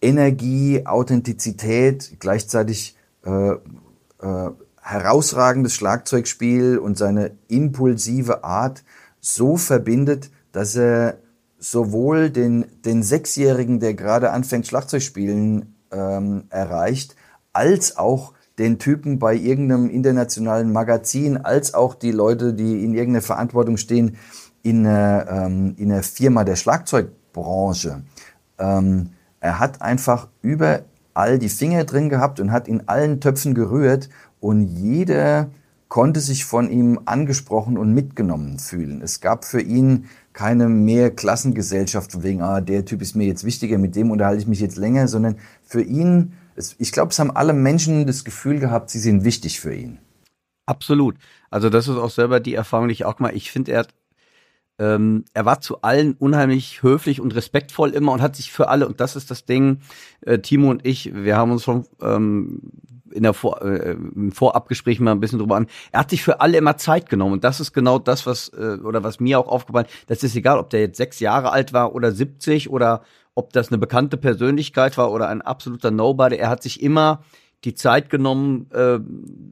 Energie, Authentizität, gleichzeitig äh, äh, herausragendes Schlagzeugspiel und seine impulsive Art so verbindet, dass er sowohl den, den Sechsjährigen, der gerade anfängt Schlagzeugspielen, ähm, erreicht, als auch den Typen bei irgendeinem internationalen Magazin, als auch die Leute, die in irgendeiner Verantwortung stehen in einer, ähm, in einer Firma der Schlagzeugbranche. Ähm, er hat einfach überall die Finger drin gehabt und hat in allen Töpfen gerührt und jeder konnte sich von ihm angesprochen und mitgenommen fühlen. Es gab für ihn keine mehr Klassengesellschaft von wegen, ah, der Typ ist mir jetzt wichtiger, mit dem unterhalte ich mich jetzt länger, sondern für ihn, ich glaube, es haben alle Menschen das Gefühl gehabt, sie sind wichtig für ihn. Absolut. Also das ist auch selber die Erfahrung, die ich auch mal, ich finde, er hat ähm, er war zu allen unheimlich höflich und respektvoll immer und hat sich für alle, und das ist das Ding, äh, Timo und ich, wir haben uns schon ähm, in der Vor äh, im Vorabgespräch mal ein bisschen drüber an. Er hat sich für alle immer Zeit genommen und das ist genau das, was äh, oder was mir auch aufgefallen. Das ist egal, ob der jetzt sechs Jahre alt war oder 70 oder ob das eine bekannte Persönlichkeit war oder ein absoluter Nobody. Er hat sich immer die Zeit genommen äh,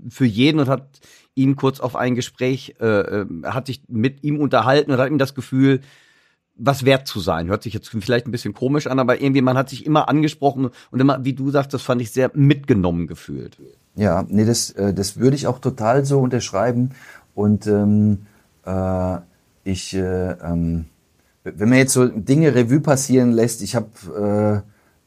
für jeden und hat ihn kurz auf ein Gespräch, äh, äh, hat sich mit ihm unterhalten und hat ihm das Gefühl, was wert zu sein. Hört sich jetzt vielleicht ein bisschen komisch an, aber irgendwie man hat sich immer angesprochen und immer, wie du sagst, das fand ich sehr mitgenommen gefühlt. Ja, nee, das, äh, das würde ich auch total so unterschreiben. Und ähm, äh, ich, äh, ähm, wenn man jetzt so Dinge Revue passieren lässt, ich habe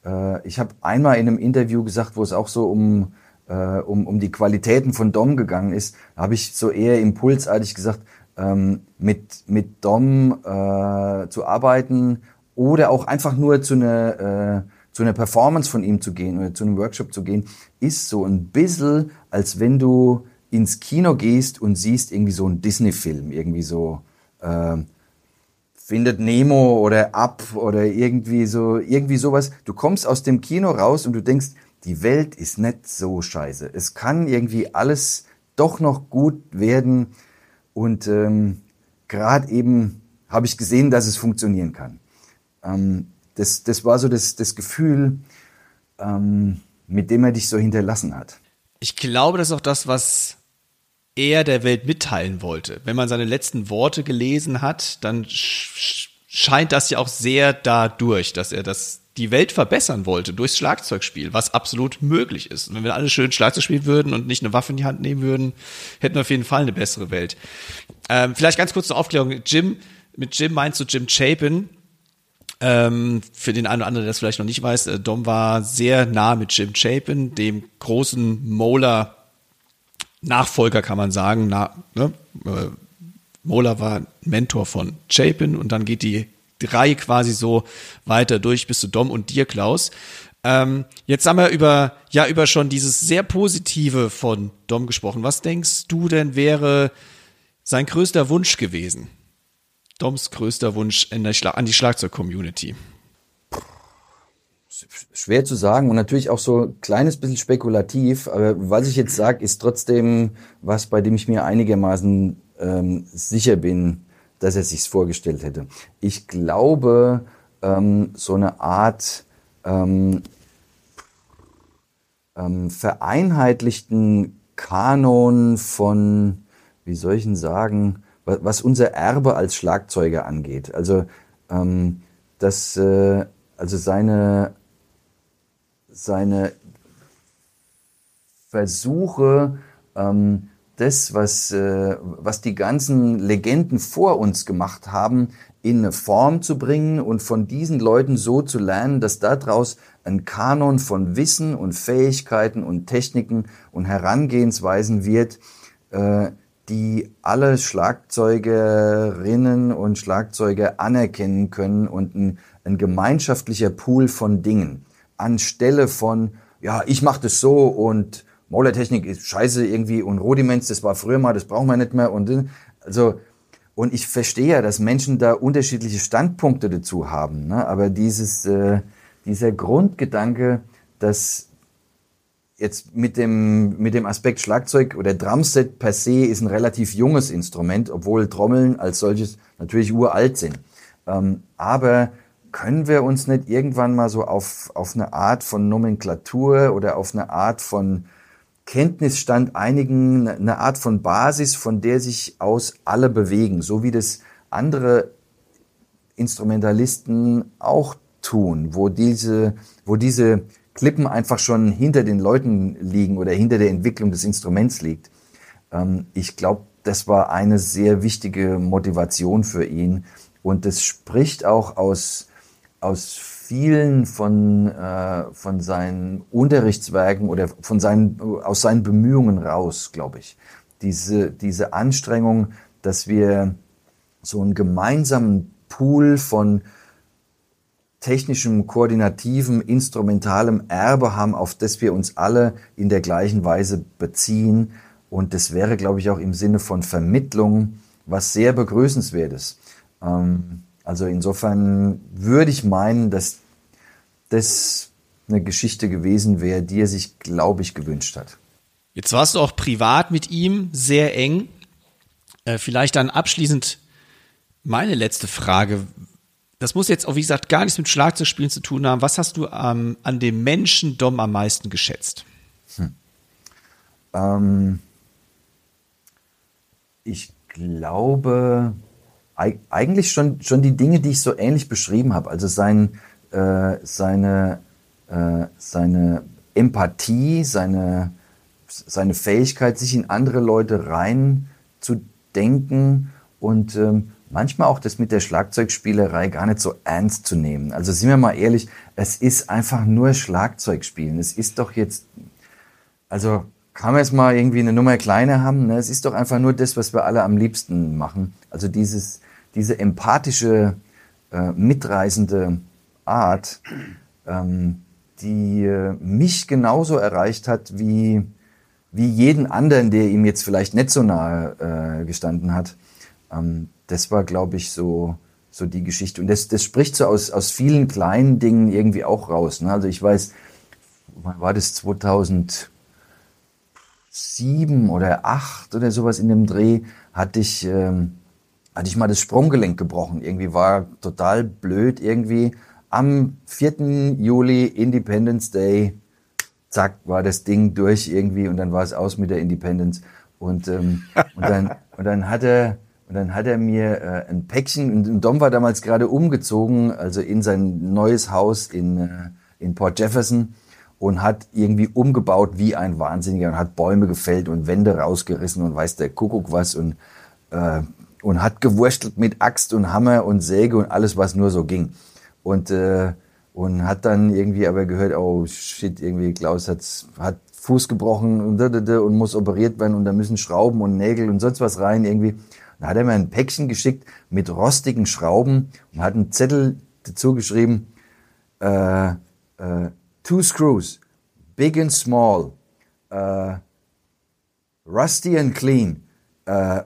äh, äh, ich habe einmal in einem Interview gesagt, wo es auch so um äh, um, um die Qualitäten von Dom gegangen ist, habe ich so eher impulsartig gesagt, ähm, mit, mit Dom äh, zu arbeiten oder auch einfach nur zu einer, äh, zu einer Performance von ihm zu gehen oder zu einem Workshop zu gehen, ist so ein bisschen, als wenn du ins Kino gehst und siehst irgendwie so einen Disney-Film, irgendwie so, äh, findet Nemo oder Up oder irgendwie so, irgendwie sowas. Du kommst aus dem Kino raus und du denkst, die Welt ist nicht so scheiße. Es kann irgendwie alles doch noch gut werden und ähm, gerade eben habe ich gesehen, dass es funktionieren kann. Ähm, das, das war so das, das Gefühl, ähm, mit dem er dich so hinterlassen hat. Ich glaube, das ist auch das, was er der Welt mitteilen wollte. Wenn man seine letzten Worte gelesen hat, dann scheint das ja auch sehr dadurch, dass er das die Welt verbessern wollte durchs Schlagzeugspiel, was absolut möglich ist. Und wenn wir alle schön Schlagzeug spielen würden und nicht eine Waffe in die Hand nehmen würden, hätten wir auf jeden Fall eine bessere Welt. Ähm, vielleicht ganz kurz eine Aufklärung. Jim, mit Jim meinst du Jim Chapin. Ähm, für den einen oder anderen, der das vielleicht noch nicht weiß, äh, Dom war sehr nah mit Jim Chapin, dem großen Molar Nachfolger kann man sagen. Na, ne? Äh, Mola war Mentor von Chapin und dann geht die Reihe quasi so weiter durch bis zu Dom und dir, Klaus. Ähm, jetzt haben wir über, ja, über schon dieses sehr Positive von Dom gesprochen. Was denkst du denn wäre sein größter Wunsch gewesen? Doms größter Wunsch an die Schlagzeug-Community? Schwer zu sagen und natürlich auch so ein kleines bisschen spekulativ, aber was ich jetzt sage, ist trotzdem was, bei dem ich mir einigermaßen ähm, sicher bin, dass er sich's vorgestellt hätte. Ich glaube, ähm, so eine Art ähm, ähm, vereinheitlichten Kanon von, wie soll ich denn sagen, was, unser Erbe als Schlagzeuger angeht. Also, ähm, das, äh, also seine seine Versuche, ähm, das, was, äh, was die ganzen Legenden vor uns gemacht haben, in eine Form zu bringen und von diesen Leuten so zu lernen, dass daraus ein Kanon von Wissen und Fähigkeiten und Techniken und Herangehensweisen wird, äh, die alle Schlagzeugerinnen und Schlagzeuger anerkennen können und ein, ein gemeinschaftlicher Pool von Dingen. Anstelle von, ja, ich mache das so und Maulertechnik ist scheiße irgendwie und Rudiments, das war früher mal, das brauchen wir nicht mehr und also und ich verstehe ja, dass Menschen da unterschiedliche Standpunkte dazu haben, ne? aber dieses äh, dieser Grundgedanke, dass jetzt mit dem mit dem Aspekt Schlagzeug oder Drumset per se ist ein relativ junges Instrument, obwohl Trommeln als solches natürlich uralt sind, ähm, aber können wir uns nicht irgendwann mal so auf, auf eine Art von Nomenklatur oder auf eine Art von Kenntnisstand einigen, eine Art von Basis, von der sich aus alle bewegen, so wie das andere Instrumentalisten auch tun, wo diese, wo diese Klippen einfach schon hinter den Leuten liegen oder hinter der Entwicklung des Instruments liegt. Ähm, ich glaube, das war eine sehr wichtige Motivation für ihn und das spricht auch aus aus vielen von, äh, von seinen Unterrichtswerken oder von seinen, aus seinen Bemühungen raus, glaube ich. Diese, diese Anstrengung, dass wir so einen gemeinsamen Pool von technischem, koordinativem, instrumentalem Erbe haben, auf das wir uns alle in der gleichen Weise beziehen. Und das wäre, glaube ich, auch im Sinne von Vermittlung was sehr begrüßenswertes. Ähm, also insofern würde ich meinen, dass das eine Geschichte gewesen wäre, die er sich, glaube ich, gewünscht hat. Jetzt warst du auch privat mit ihm sehr eng. Äh, vielleicht dann abschließend meine letzte Frage. Das muss jetzt auch, wie gesagt, gar nichts mit Schlagzeugspielen zu tun haben. Was hast du ähm, an dem Menschen Dom am meisten geschätzt? Hm. Ähm, ich glaube, eigentlich schon, schon die Dinge, die ich so ähnlich beschrieben habe. Also sein, äh, seine, äh, seine Empathie, seine, seine Fähigkeit, sich in andere Leute rein zu denken und ähm, manchmal auch das mit der Schlagzeugspielerei gar nicht so ernst zu nehmen. Also sind wir mal ehrlich, es ist einfach nur Schlagzeugspielen. Es ist doch jetzt, also kann man jetzt mal irgendwie eine Nummer kleiner haben. Ne? Es ist doch einfach nur das, was wir alle am liebsten machen. Also dieses, diese empathische, äh, mitreißende Art, ähm, die äh, mich genauso erreicht hat wie, wie jeden anderen, der ihm jetzt vielleicht nicht so nahe äh, gestanden hat. Ähm, das war, glaube ich, so, so die Geschichte. Und das, das spricht so aus, aus vielen kleinen Dingen irgendwie auch raus. Ne? Also ich weiß, war das 2007 oder 8 oder sowas in dem Dreh, hatte ich, ähm, hatte ich mal das Sprunggelenk gebrochen. Irgendwie war total blöd irgendwie. Am 4. Juli, Independence Day, zack, war das Ding durch irgendwie und dann war es aus mit der Independence. Und, ähm, und, dann, und dann hat er, und dann hat er mir äh, ein Päckchen, und Dom war damals gerade umgezogen, also in sein neues Haus in, äh, in Port Jefferson und hat irgendwie umgebaut wie ein Wahnsinniger und hat Bäume gefällt und Wände rausgerissen und weiß der Kuckuck was und, äh, und hat gewurstelt mit Axt und Hammer und Säge und alles, was nur so ging. Und, äh, und hat dann irgendwie aber gehört, oh shit, irgendwie Klaus hat, hat Fuß gebrochen und, und muss operiert werden und da müssen Schrauben und Nägel und sonst was rein irgendwie. Dann hat er mir ein Päckchen geschickt mit rostigen Schrauben und hat einen Zettel dazu geschrieben, äh, äh, two screws, big and small, äh, rusty and clean. Äh,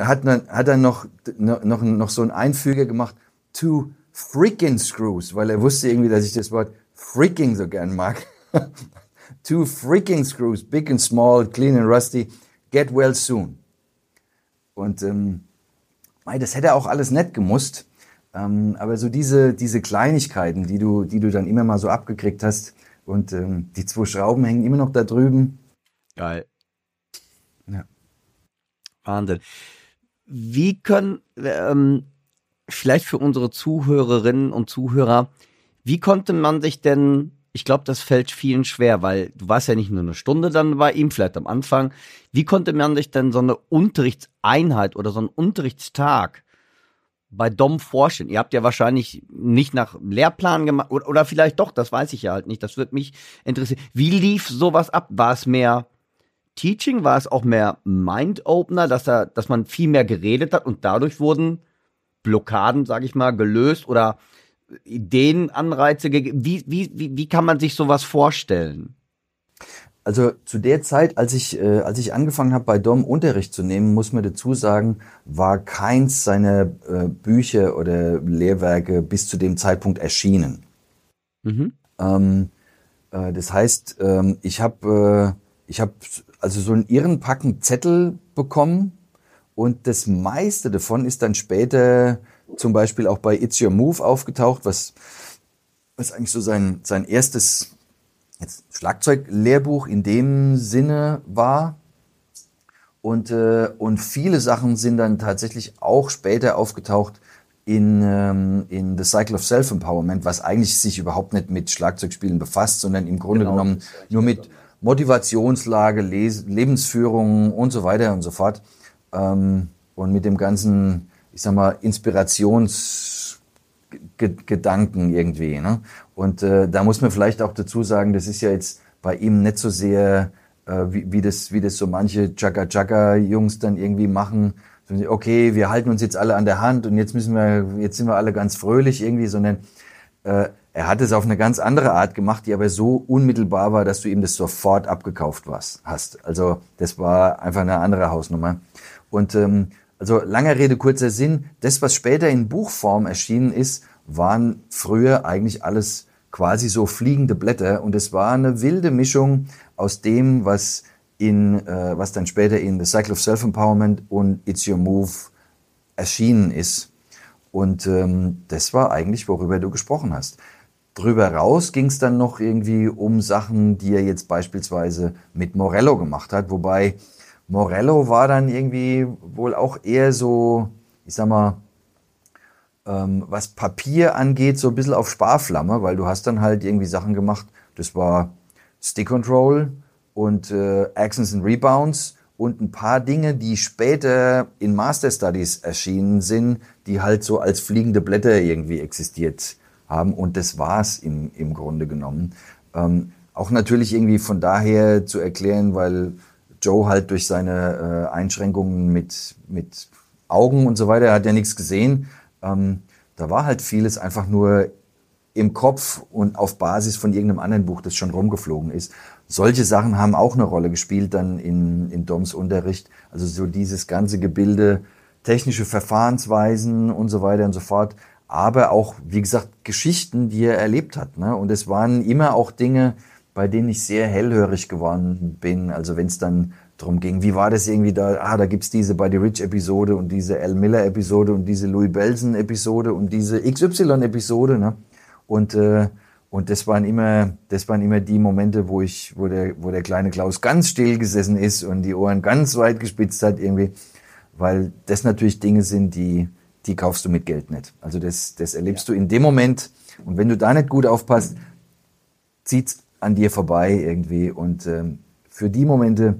hat, hat dann noch, noch, noch so einen Einfüger gemacht, two freaking screws, weil er wusste irgendwie, dass ich das Wort freaking so gern mag. two freaking screws, big and small, clean and rusty, get well soon. Und ähm, das hätte auch alles nett gemusst. Ähm, aber so diese, diese Kleinigkeiten, die du, die du dann immer mal so abgekriegt hast, und ähm, die zwei Schrauben hängen immer noch da drüben. Geil. Ja. Wahnsinn. Wie können, ähm, vielleicht für unsere Zuhörerinnen und Zuhörer, wie konnte man sich denn ich glaube, das fällt vielen schwer, weil du warst ja nicht nur eine Stunde dann bei ihm, vielleicht am Anfang. Wie konnte man sich denn so eine Unterrichtseinheit oder so einen Unterrichtstag bei Dom vorstellen? Ihr habt ja wahrscheinlich nicht nach Lehrplan gemacht oder, oder vielleicht doch, das weiß ich ja halt nicht. Das würde mich interessieren. Wie lief sowas ab? War es mehr Teaching? War es auch mehr Mind-Opener, dass, er, dass man viel mehr geredet hat und dadurch wurden Blockaden, sage ich mal, gelöst oder Ideen, Anreize gegeben? Wie, wie, wie, wie kann man sich sowas vorstellen? Also zu der Zeit, als ich, äh, als ich angefangen habe, bei Dom Unterricht zu nehmen, muss man dazu sagen, war keins seiner äh, Bücher oder Lehrwerke bis zu dem Zeitpunkt erschienen. Mhm. Ähm, äh, das heißt, ähm, ich habe äh, ich hab also so einen Irrenpacken Zettel bekommen und das meiste davon ist dann später zum Beispiel auch bei It's Your Move aufgetaucht, was, was eigentlich so sein, sein erstes jetzt Schlagzeuglehrbuch in dem Sinne war. Und, äh, und viele Sachen sind dann tatsächlich auch später aufgetaucht in, ähm, in The Cycle of Self-Empowerment, was eigentlich sich überhaupt nicht mit Schlagzeugspielen befasst, sondern im Grunde genau, genommen nur mit Motivationslage, Les Lebensführung und so weiter und so fort. Ähm, und mit dem ganzen ich sag mal, Inspirationsgedanken irgendwie. Ne? Und äh, da muss man vielleicht auch dazu sagen, das ist ja jetzt bei ihm nicht so sehr, äh, wie, wie, das, wie das so manche Chaka-Chaka-Jungs dann irgendwie machen. Okay, wir halten uns jetzt alle an der Hand und jetzt müssen wir, jetzt sind wir alle ganz fröhlich irgendwie, sondern äh, er hat es auf eine ganz andere Art gemacht, die aber so unmittelbar war, dass du ihm das sofort abgekauft was, hast. Also das war einfach eine andere Hausnummer. Und ähm, also langer Rede, kurzer Sinn. Das, was später in Buchform erschienen ist, waren früher eigentlich alles quasi so fliegende Blätter und es war eine wilde Mischung aus dem, was in, äh, was dann später in The Cycle of Self-Empowerment und It's Your Move erschienen ist. Und ähm, das war eigentlich, worüber du gesprochen hast. Drüber raus ging es dann noch irgendwie um Sachen, die er jetzt beispielsweise mit Morello gemacht hat, wobei Morello war dann irgendwie wohl auch eher so, ich sag mal, ähm, was Papier angeht, so ein bisschen auf Sparflamme, weil du hast dann halt irgendwie Sachen gemacht, das war Stick Control und äh, Actions and Rebounds und ein paar Dinge, die später in Master Studies erschienen sind, die halt so als fliegende Blätter irgendwie existiert haben und das war's im, im Grunde genommen. Ähm, auch natürlich irgendwie von daher zu erklären, weil Joe halt durch seine äh, Einschränkungen mit, mit Augen und so weiter, er hat ja nichts gesehen. Ähm, da war halt vieles einfach nur im Kopf und auf Basis von irgendeinem anderen Buch, das schon rumgeflogen ist. Solche Sachen haben auch eine Rolle gespielt dann in, in Doms Unterricht. Also so dieses ganze Gebilde, technische Verfahrensweisen und so weiter und so fort. aber auch, wie gesagt, Geschichten, die er erlebt hat. Ne? Und es waren immer auch Dinge, bei denen ich sehr hellhörig geworden bin. Also wenn es dann darum ging, wie war das irgendwie da, ah, da gibt's diese Buddy Rich-Episode und diese Al Miller-Episode und diese Louis Belson-Episode und diese XY-Episode. Ne? Und, äh, und das waren immer, das waren immer die Momente, wo ich, wo der, wo der kleine Klaus ganz still gesessen ist und die Ohren ganz weit gespitzt hat irgendwie, weil das natürlich Dinge sind, die, die kaufst du mit Geld nicht. Also das, das erlebst ja. du in dem Moment und wenn du da nicht gut aufpasst, zieht's an dir vorbei irgendwie und ähm, für die Momente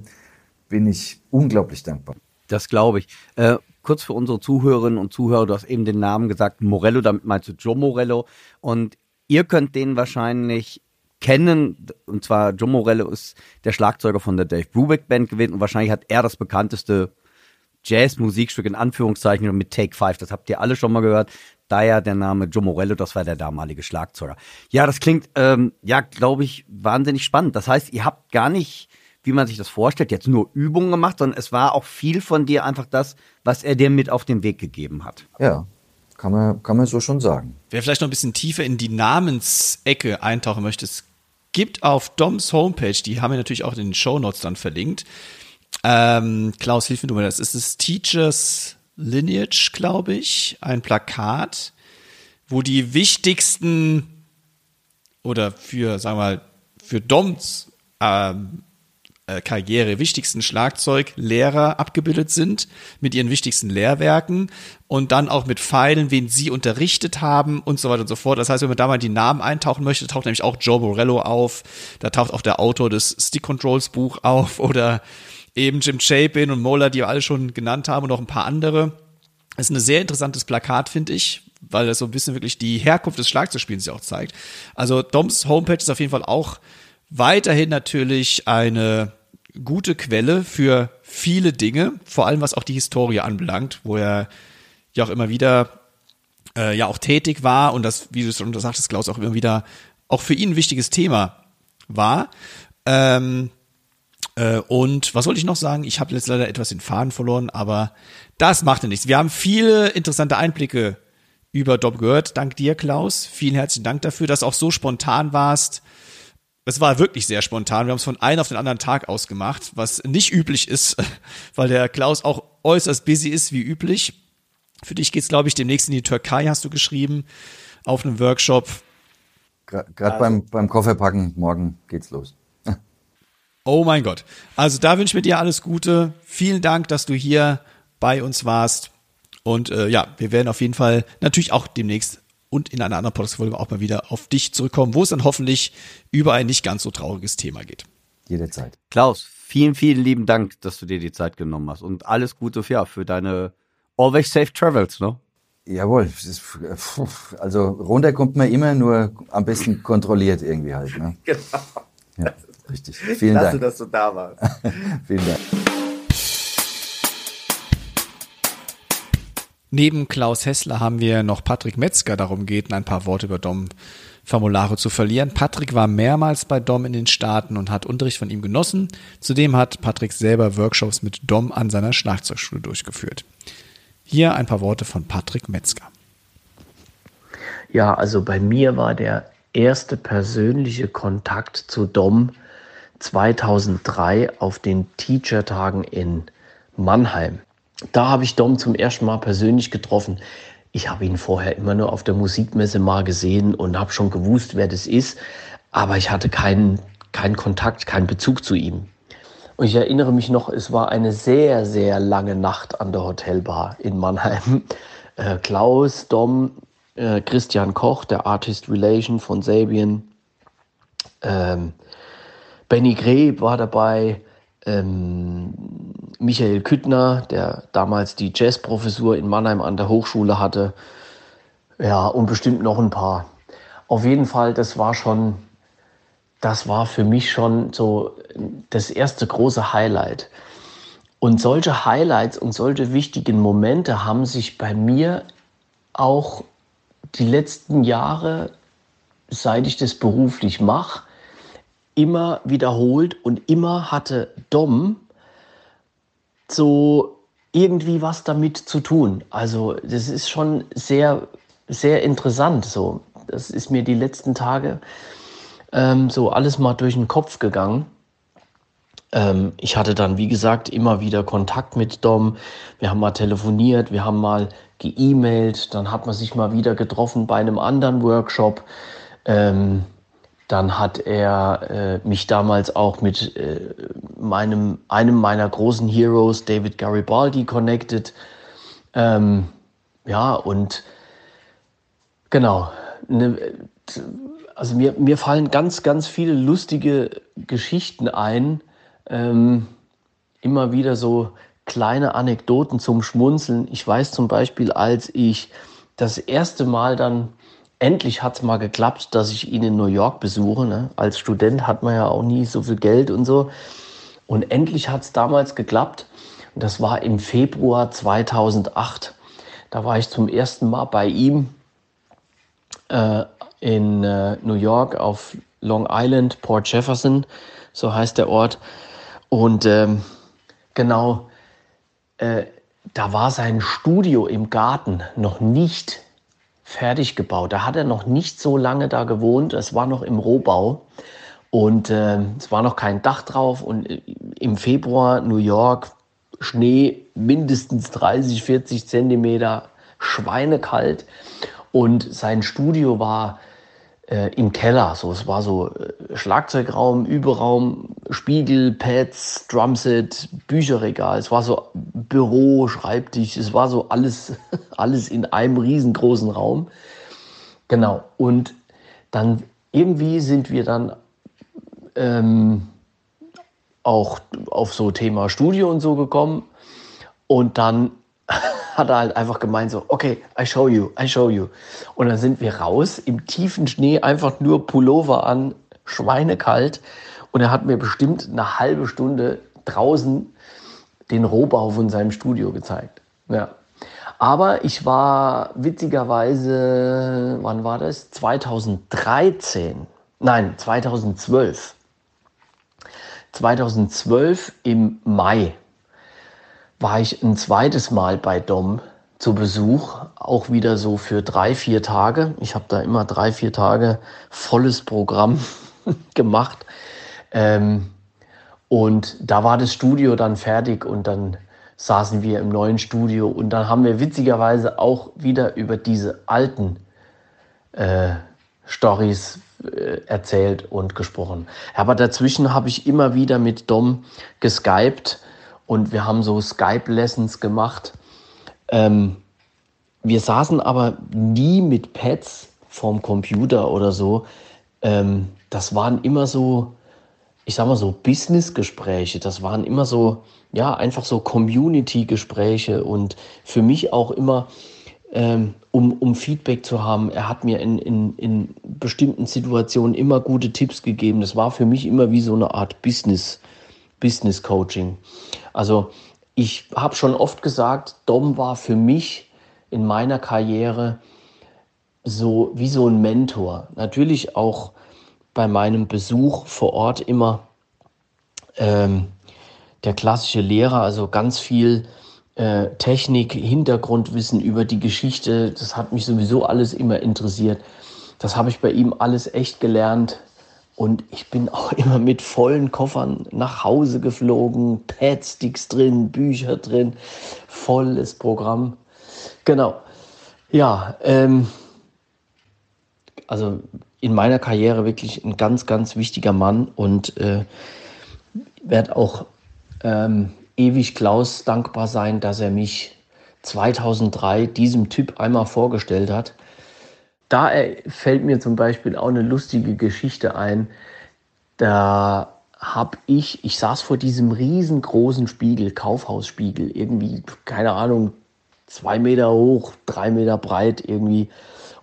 bin ich unglaublich dankbar. Das glaube ich. Äh, kurz für unsere Zuhörerinnen und Zuhörer, du hast eben den Namen gesagt, Morello, damit meinst du Joe Morello. Und ihr könnt den wahrscheinlich kennen, und zwar Joe Morello ist der Schlagzeuger von der Dave Brubeck Band gewesen und wahrscheinlich hat er das bekannteste Jazz-Musikstück in Anführungszeichen mit Take Five, das habt ihr alle schon mal gehört. Daher der Name Joe Morello, das war der damalige Schlagzeuger. Ja, das klingt, ähm, ja, glaube ich, wahnsinnig spannend. Das heißt, ihr habt gar nicht wie man sich das vorstellt, jetzt nur Übungen gemacht, sondern es war auch viel von dir einfach das, was er dir mit auf den Weg gegeben hat. Ja, kann man, kann man so schon sagen. Wer vielleicht noch ein bisschen tiefer in die Namensecke eintauchen möchte, es gibt auf Doms Homepage, die haben wir natürlich auch in den Show Notes dann verlinkt. Ähm, Klaus, hilf mir du mal, das ist das Teachers Lineage, glaube ich, ein Plakat, wo die wichtigsten oder für, sagen wir mal, für Doms ähm, äh, Karriere wichtigsten Schlagzeuglehrer abgebildet sind mit ihren wichtigsten Lehrwerken und dann auch mit Pfeilen, wen sie unterrichtet haben und so weiter und so fort. Das heißt, wenn man da mal die Namen eintauchen möchte, taucht nämlich auch Joe Morello auf, da taucht auch der Autor des Stick Controls Buch auf oder eben Jim Chapin und Mola, die wir alle schon genannt haben und noch ein paar andere. Das ist ein sehr interessantes Plakat, finde ich, weil das so ein bisschen wirklich die Herkunft des Schlagzeugspiels auch zeigt. Also Doms Homepage ist auf jeden Fall auch weiterhin natürlich eine gute Quelle für viele Dinge, vor allem was auch die Historie anbelangt, wo er ja auch immer wieder äh, ja auch tätig war und das, wie du schon sagtest, Klaus, auch immer wieder auch für ihn ein wichtiges Thema war. Ähm, äh, und was wollte ich noch sagen? Ich habe jetzt leider etwas den Faden verloren, aber das macht ja nichts. Wir haben viele interessante Einblicke über Dob gehört. Dank dir, Klaus. Vielen herzlichen Dank dafür, dass auch so spontan warst es war wirklich sehr spontan. Wir haben es von einem auf den anderen Tag ausgemacht, was nicht üblich ist, weil der Klaus auch äußerst busy ist, wie üblich. Für dich geht's, glaube ich, demnächst in die Türkei, hast du geschrieben, auf einem Workshop. Gerade also. beim, beim Kofferpacken, morgen geht's los. Oh mein Gott. Also da wünsche ich mir dir alles Gute. Vielen Dank, dass du hier bei uns warst. Und äh, ja, wir werden auf jeden Fall natürlich auch demnächst und in einer anderen Podcast-Folge auch mal wieder auf dich zurückkommen, wo es dann hoffentlich über ein nicht ganz so trauriges Thema geht. Jederzeit. Klaus, vielen, vielen lieben Dank, dass du dir die Zeit genommen hast und alles Gute für, ja, für deine Always Safe Travels, ne? Jawohl, also runter kommt man immer, nur am besten kontrolliert irgendwie halt. Ne? Genau. Ja, richtig. Vielen Klasse, Dank. dass du da warst. Vielen Dank. Neben Klaus Hessler haben wir noch Patrick Metzger darum gebeten, ein paar Worte über Dom-Formulare zu verlieren. Patrick war mehrmals bei Dom in den Staaten und hat Unterricht von ihm genossen. Zudem hat Patrick selber Workshops mit Dom an seiner Schlagzeugschule durchgeführt. Hier ein paar Worte von Patrick Metzger. Ja, also bei mir war der erste persönliche Kontakt zu Dom 2003 auf den Teacher-Tagen in Mannheim. Da habe ich Dom zum ersten Mal persönlich getroffen. Ich habe ihn vorher immer nur auf der Musikmesse mal gesehen und habe schon gewusst, wer das ist, aber ich hatte keinen, keinen Kontakt, keinen Bezug zu ihm. Und ich erinnere mich noch, es war eine sehr, sehr lange Nacht an der Hotelbar in Mannheim. Äh, Klaus, Dom, äh, Christian Koch, der Artist Relation von Sabian, ähm, Benny Greb war dabei, ähm, Michael Küttner, der damals die Jazzprofessur in Mannheim an der Hochschule hatte. Ja, und bestimmt noch ein paar. Auf jeden Fall, das war schon, das war für mich schon so das erste große Highlight. Und solche Highlights und solche wichtigen Momente haben sich bei mir auch die letzten Jahre, seit ich das beruflich mache, immer wiederholt und immer hatte Dom so irgendwie was damit zu tun. Also das ist schon sehr sehr interessant. So, das ist mir die letzten Tage ähm, so alles mal durch den Kopf gegangen. Ähm, ich hatte dann, wie gesagt, immer wieder Kontakt mit Dom. Wir haben mal telefoniert, wir haben mal geemailt, dann hat man sich mal wieder getroffen bei einem anderen Workshop. Ähm, dann hat er äh, mich damals auch mit äh, meinem, einem meiner großen Heroes, David Garibaldi, connected. Ähm, ja, und genau. Ne, also mir, mir fallen ganz, ganz viele lustige Geschichten ein. Ähm, immer wieder so kleine Anekdoten zum Schmunzeln. Ich weiß zum Beispiel, als ich das erste Mal dann endlich hat es mal geklappt, dass ich ihn in New York besuche. Ne? Als Student hat man ja auch nie so viel Geld und so. Und endlich hat es damals geklappt. Und das war im Februar 2008. Da war ich zum ersten Mal bei ihm äh, in äh, New York auf Long Island, Port Jefferson, so heißt der Ort. Und ähm, genau, äh, da war sein Studio im Garten noch nicht fertig gebaut. Da hat er noch nicht so lange da gewohnt. Es war noch im Rohbau und äh, es war noch kein Dach drauf. Und äh, im Februar New York Schnee mindestens 30, 40 Zentimeter, schweinekalt. Und sein Studio war äh, im Keller. So, es war so äh, Schlagzeugraum, Überraum, Spiegel, Pads, Drumset, Bücherregal. Es war so Büro, Schreibtisch. Es war so alles, alles in einem riesengroßen Raum. Genau. Und dann irgendwie sind wir dann ähm, auch auf so Thema Studio und so gekommen. Und dann hat er halt einfach gemeint so, okay, I show you, I show you. Und dann sind wir raus im tiefen Schnee, einfach nur Pullover an, schweinekalt. Und er hat mir bestimmt eine halbe Stunde draußen den Rohbau von seinem Studio gezeigt. Ja. Aber ich war witzigerweise, wann war das? 2013. Nein, 2012. 2012 im Mai war ich ein zweites Mal bei Dom zu Besuch, auch wieder so für drei, vier Tage. Ich habe da immer drei, vier Tage volles Programm gemacht. Ähm, und da war das Studio dann fertig und dann saßen wir im neuen Studio und dann haben wir witzigerweise auch wieder über diese alten äh, Stories äh, erzählt und gesprochen. Aber dazwischen habe ich immer wieder mit Dom geskypt und wir haben so Skype-Lessons gemacht. Ähm, wir saßen aber nie mit Pads vorm Computer oder so. Ähm, das waren immer so, ich sag mal so Business-Gespräche. Das waren immer so, ja, einfach so Community-Gespräche und für mich auch immer, ähm, um, um Feedback zu haben. Er hat mir in, in, in bestimmten Situationen immer gute Tipps gegeben. Das war für mich immer wie so eine Art Business, Business Coaching. Also ich habe schon oft gesagt, Dom war für mich in meiner Karriere so wie so ein Mentor. Natürlich auch bei meinem Besuch vor Ort immer ähm, der klassische Lehrer, also ganz viel äh, Technik, Hintergrundwissen über die Geschichte. Das hat mich sowieso alles immer interessiert. Das habe ich bei ihm alles echt gelernt. Und ich bin auch immer mit vollen Koffern nach Hause geflogen, Padsticks drin, Bücher drin, volles Programm. Genau. Ja, ähm, also in meiner Karriere wirklich ein ganz, ganz wichtiger Mann und äh, werde auch ähm, ewig Klaus dankbar sein, dass er mich 2003 diesem Typ einmal vorgestellt hat da fällt mir zum Beispiel auch eine lustige Geschichte ein. Da habe ich, ich saß vor diesem riesengroßen Spiegel, Kaufhausspiegel, irgendwie, keine Ahnung, zwei Meter hoch, drei Meter breit irgendwie.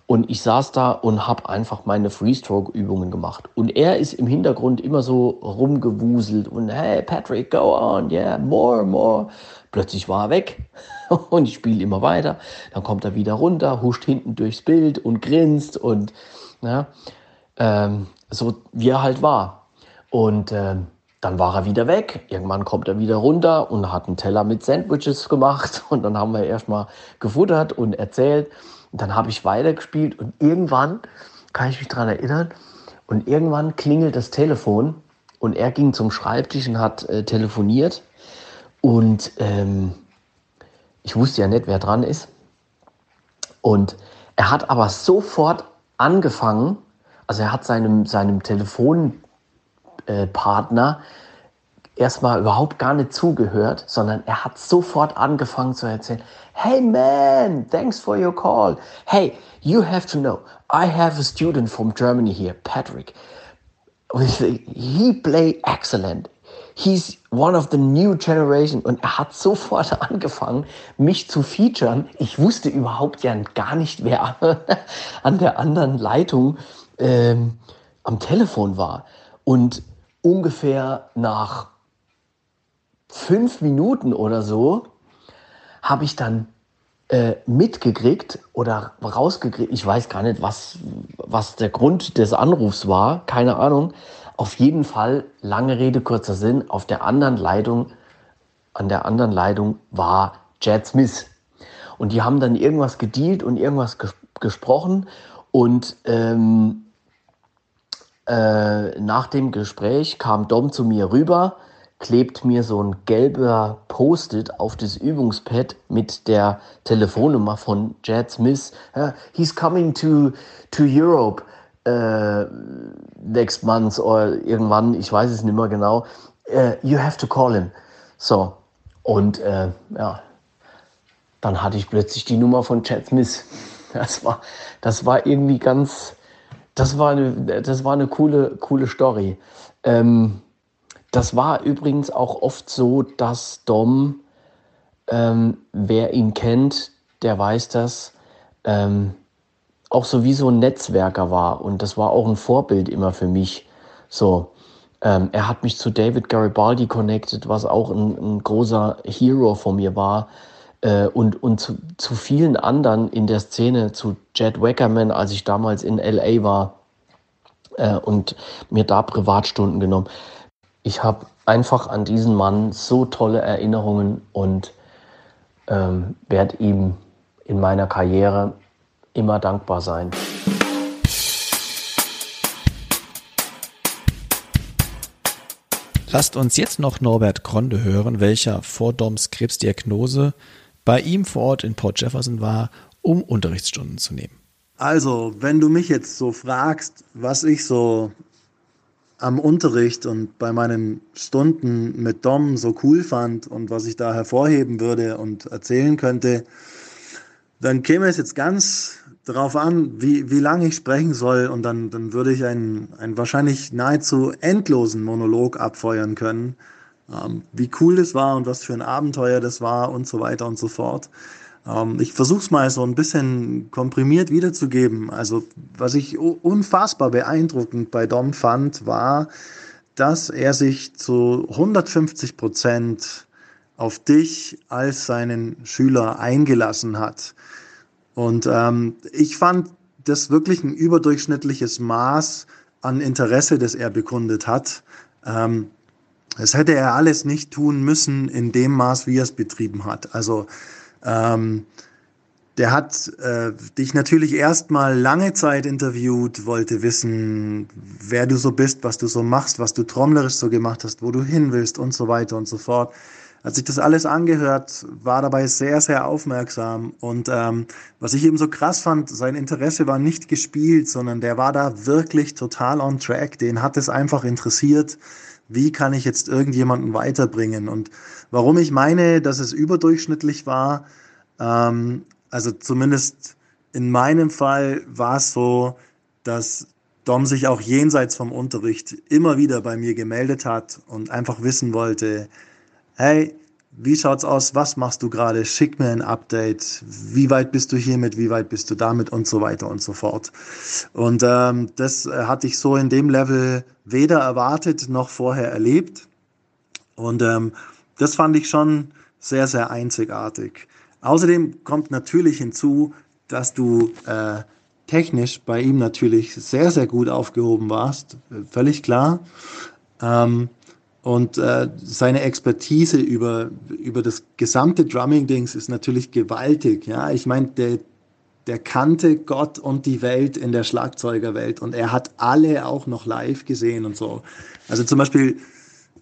Und ich saß da und habe einfach meine Freestroke-Übungen gemacht. Und er ist im Hintergrund immer so rumgewuselt und hey Patrick, go on, yeah, more, more. Plötzlich war er weg und ich spiele immer weiter. Dann kommt er wieder runter, huscht hinten durchs Bild und grinst und ja, ähm, so wie er halt war. Und ähm, dann war er wieder weg. Irgendwann kommt er wieder runter und hat einen Teller mit Sandwiches gemacht. Und dann haben wir erstmal gefuttert und erzählt. Und dann habe ich weitergespielt und irgendwann kann ich mich daran erinnern, und irgendwann klingelt das Telefon und er ging zum Schreibtisch und hat äh, telefoniert. Und ähm, ich wusste ja nicht, wer dran ist. Und er hat aber sofort angefangen, also er hat seinem, seinem Telefonpartner äh, erstmal überhaupt gar nicht zugehört, sondern er hat sofort angefangen zu erzählen, hey man, thanks for your call. Hey, you have to know, I have a student from Germany here, Patrick. He play excellent. He's one of the new generation. Und er hat sofort angefangen, mich zu featuren. Ich wusste überhaupt ja gar nicht, wer an der anderen Leitung ähm, am Telefon war. Und ungefähr nach fünf Minuten oder so habe ich dann äh, mitgekriegt oder rausgekriegt, ich weiß gar nicht, was, was der Grund des Anrufs war, keine Ahnung. Auf jeden Fall, lange Rede, kurzer Sinn, auf der anderen Leitung, an der anderen Leitung war Jad Smith. Und die haben dann irgendwas gedealt und irgendwas ges gesprochen. Und ähm, äh, nach dem Gespräch kam Dom zu mir rüber klebt mir so ein gelber Post-it auf das Übungspad mit der Telefonnummer von Jad Smith. Uh, he's coming to, to Europe uh, next month oder irgendwann, ich weiß es nicht mehr genau. Uh, you have to call him. So, und äh, ja, dann hatte ich plötzlich die Nummer von Chad Smith. Das war, das war irgendwie ganz, das war eine, das war eine coole, coole Story. Ähm, das war übrigens auch oft so, dass Dom, ähm, wer ihn kennt, der weiß das, ähm, auch so wie so ein Netzwerker war. Und das war auch ein Vorbild immer für mich. So, ähm, er hat mich zu David Garibaldi connected, was auch ein, ein großer Hero von mir war. Äh, und und zu, zu vielen anderen in der Szene, zu Jed Wackerman, als ich damals in LA war äh, und mir da Privatstunden genommen ich habe einfach an diesen Mann so tolle Erinnerungen und ähm, werde ihm in meiner Karriere immer dankbar sein. Lasst uns jetzt noch Norbert Gronde hören, welcher vor Doms Krebsdiagnose bei ihm vor Ort in Port Jefferson war, um Unterrichtsstunden zu nehmen. Also, wenn du mich jetzt so fragst, was ich so am Unterricht und bei meinen Stunden mit Dom so cool fand und was ich da hervorheben würde und erzählen könnte, dann käme es jetzt ganz darauf an, wie, wie lange ich sprechen soll und dann, dann würde ich einen, einen wahrscheinlich nahezu endlosen Monolog abfeuern können, ähm, wie cool das war und was für ein Abenteuer das war und so weiter und so fort. Ähm, ich versuche es mal so ein bisschen komprimiert wiederzugeben. Also was ich unfassbar beeindruckend bei Dom fand, war, dass er sich zu 150 Prozent auf dich als seinen Schüler eingelassen hat. Und ähm, ich fand das wirklich ein überdurchschnittliches Maß an Interesse, das er bekundet hat. Ähm, das hätte er alles nicht tun müssen in dem Maß, wie er es betrieben hat. Also ähm, der hat äh, dich natürlich erstmal lange Zeit interviewt, wollte wissen, wer du so bist, was du so machst, was du trommlerisch so gemacht hast, wo du hin willst und so weiter und so fort. Hat sich das alles angehört, war dabei sehr, sehr aufmerksam. Und ähm, was ich eben so krass fand, sein Interesse war nicht gespielt, sondern der war da wirklich total on track. Den hat es einfach interessiert, wie kann ich jetzt irgendjemanden weiterbringen. Und warum ich meine, dass es überdurchschnittlich war, ähm, also zumindest in meinem Fall war es so, dass Dom sich auch jenseits vom Unterricht immer wieder bei mir gemeldet hat und einfach wissen wollte, hey, wie schaut's aus? Was machst du gerade? Schick mir ein Update. Wie weit bist du hiermit? Wie weit bist du damit? Und so weiter und so fort. Und ähm, das äh, hatte ich so in dem Level weder erwartet noch vorher erlebt. Und ähm, das fand ich schon sehr, sehr einzigartig. Außerdem kommt natürlich hinzu, dass du äh, technisch bei ihm natürlich sehr, sehr gut aufgehoben warst. Völlig klar. Ähm, und äh, seine Expertise über, über das gesamte Drumming-Dings ist natürlich gewaltig. Ja, ich meine, der, der kannte Gott und die Welt in der Schlagzeugerwelt und er hat alle auch noch live gesehen und so. Also zum Beispiel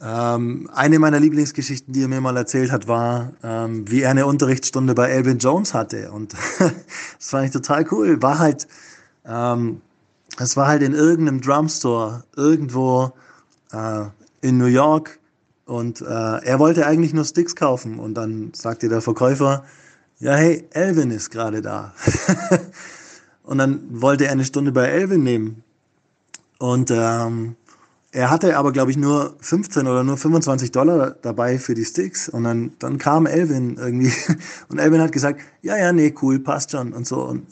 ähm, eine meiner Lieblingsgeschichten, die er mir mal erzählt hat, war, ähm, wie er eine Unterrichtsstunde bei Elvin Jones hatte und das fand ich total cool. War halt, ähm, es war halt in irgendeinem Drumstore irgendwo äh, in New York und äh, er wollte eigentlich nur Sticks kaufen und dann sagte der Verkäufer, ja, hey, Elvin ist gerade da. und dann wollte er eine Stunde bei Elvin nehmen. Und ähm, er hatte aber, glaube ich, nur 15 oder nur 25 Dollar dabei für die Sticks. Und dann, dann kam Elvin irgendwie. Und Elvin hat gesagt, ja, ja, nee, cool, passt schon und so. Und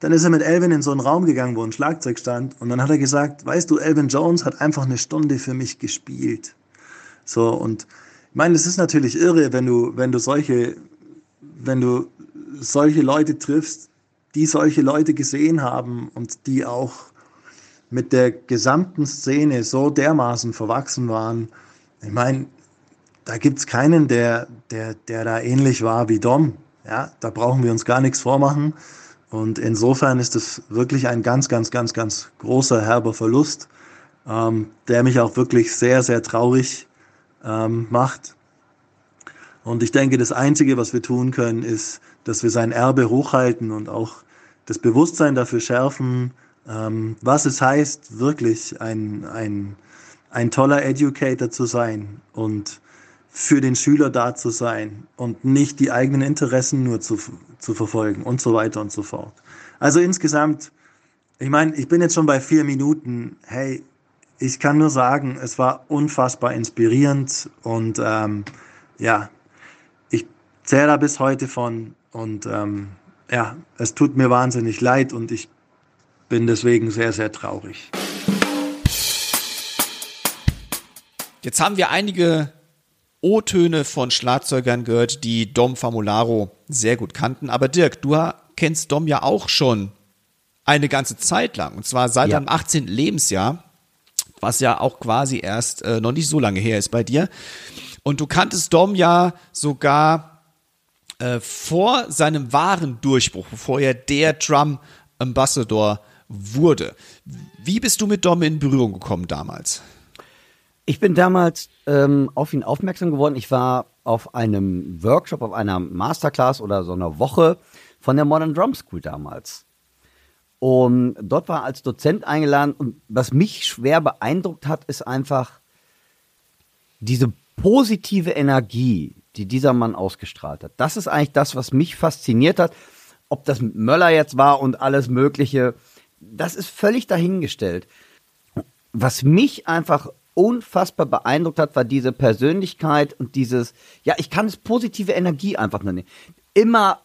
dann ist er mit Elvin in so einen Raum gegangen, wo ein Schlagzeug stand. Und dann hat er gesagt, weißt du, Elvin Jones hat einfach eine Stunde für mich gespielt. So, und ich meine, es ist natürlich irre, wenn du, wenn du solche wenn du solche Leute triffst, die solche Leute gesehen haben und die auch mit der gesamten Szene so dermaßen verwachsen waren. Ich meine, da gibt es keinen, der, der, der da ähnlich war wie Dom. Ja, da brauchen wir uns gar nichts vormachen. Und insofern ist es wirklich ein ganz, ganz, ganz, ganz großer, herber Verlust, ähm, der mich auch wirklich sehr, sehr traurig ähm, macht. Und ich denke, das Einzige, was wir tun können, ist, dass wir sein Erbe hochhalten und auch das Bewusstsein dafür schärfen, ähm, was es heißt, wirklich ein, ein, ein toller Educator zu sein und für den Schüler da zu sein und nicht die eigenen Interessen nur zu, zu verfolgen und so weiter und so fort. Also insgesamt, ich meine, ich bin jetzt schon bei vier Minuten. Hey, ich kann nur sagen, es war unfassbar inspirierend und ähm, ja, zähle da bis heute von und ähm, ja, es tut mir wahnsinnig leid und ich bin deswegen sehr, sehr traurig. Jetzt haben wir einige O-Töne von Schlagzeugern gehört, die Dom Famularo sehr gut kannten. Aber Dirk, du kennst Dom ja auch schon eine ganze Zeit lang. Und zwar seit ja. deinem 18. Lebensjahr, was ja auch quasi erst äh, noch nicht so lange her ist bei dir. Und du kanntest Dom ja sogar äh, vor seinem wahren Durchbruch, bevor er der Drum Ambassador wurde. Wie bist du mit Dom in Berührung gekommen damals? Ich bin damals ähm, auf ihn aufmerksam geworden. Ich war auf einem Workshop, auf einer Masterclass oder so einer Woche von der Modern Drum School damals. Und dort war als Dozent eingeladen. Und was mich schwer beeindruckt hat, ist einfach diese positive Energie, die dieser Mann ausgestrahlt hat. Das ist eigentlich das, was mich fasziniert hat. Ob das Möller jetzt war und alles Mögliche, das ist völlig dahingestellt. Was mich einfach unfassbar beeindruckt hat, war diese Persönlichkeit und dieses, ja, ich kann es positive Energie einfach nennen. Immer,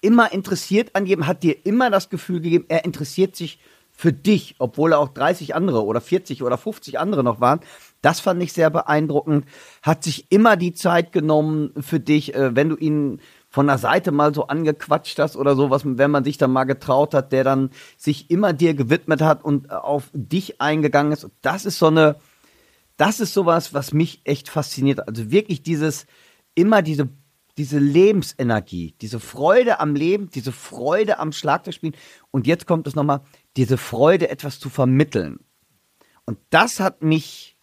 immer interessiert an jedem, hat dir immer das Gefühl gegeben, er interessiert sich für dich, obwohl er auch 30 andere oder 40 oder 50 andere noch waren. Das fand ich sehr beeindruckend. Hat sich immer die Zeit genommen für dich, äh, wenn du ihn von der Seite mal so angequatscht hast oder sowas, wenn man sich dann mal getraut hat, der dann sich immer dir gewidmet hat und auf dich eingegangen ist. Das ist so eine, das ist sowas, was mich echt fasziniert. Also wirklich dieses, immer diese, diese Lebensenergie, diese Freude am Leben, diese Freude am Schlagzeugspielen. Und jetzt kommt es nochmal, diese Freude, etwas zu vermitteln. Und das hat mich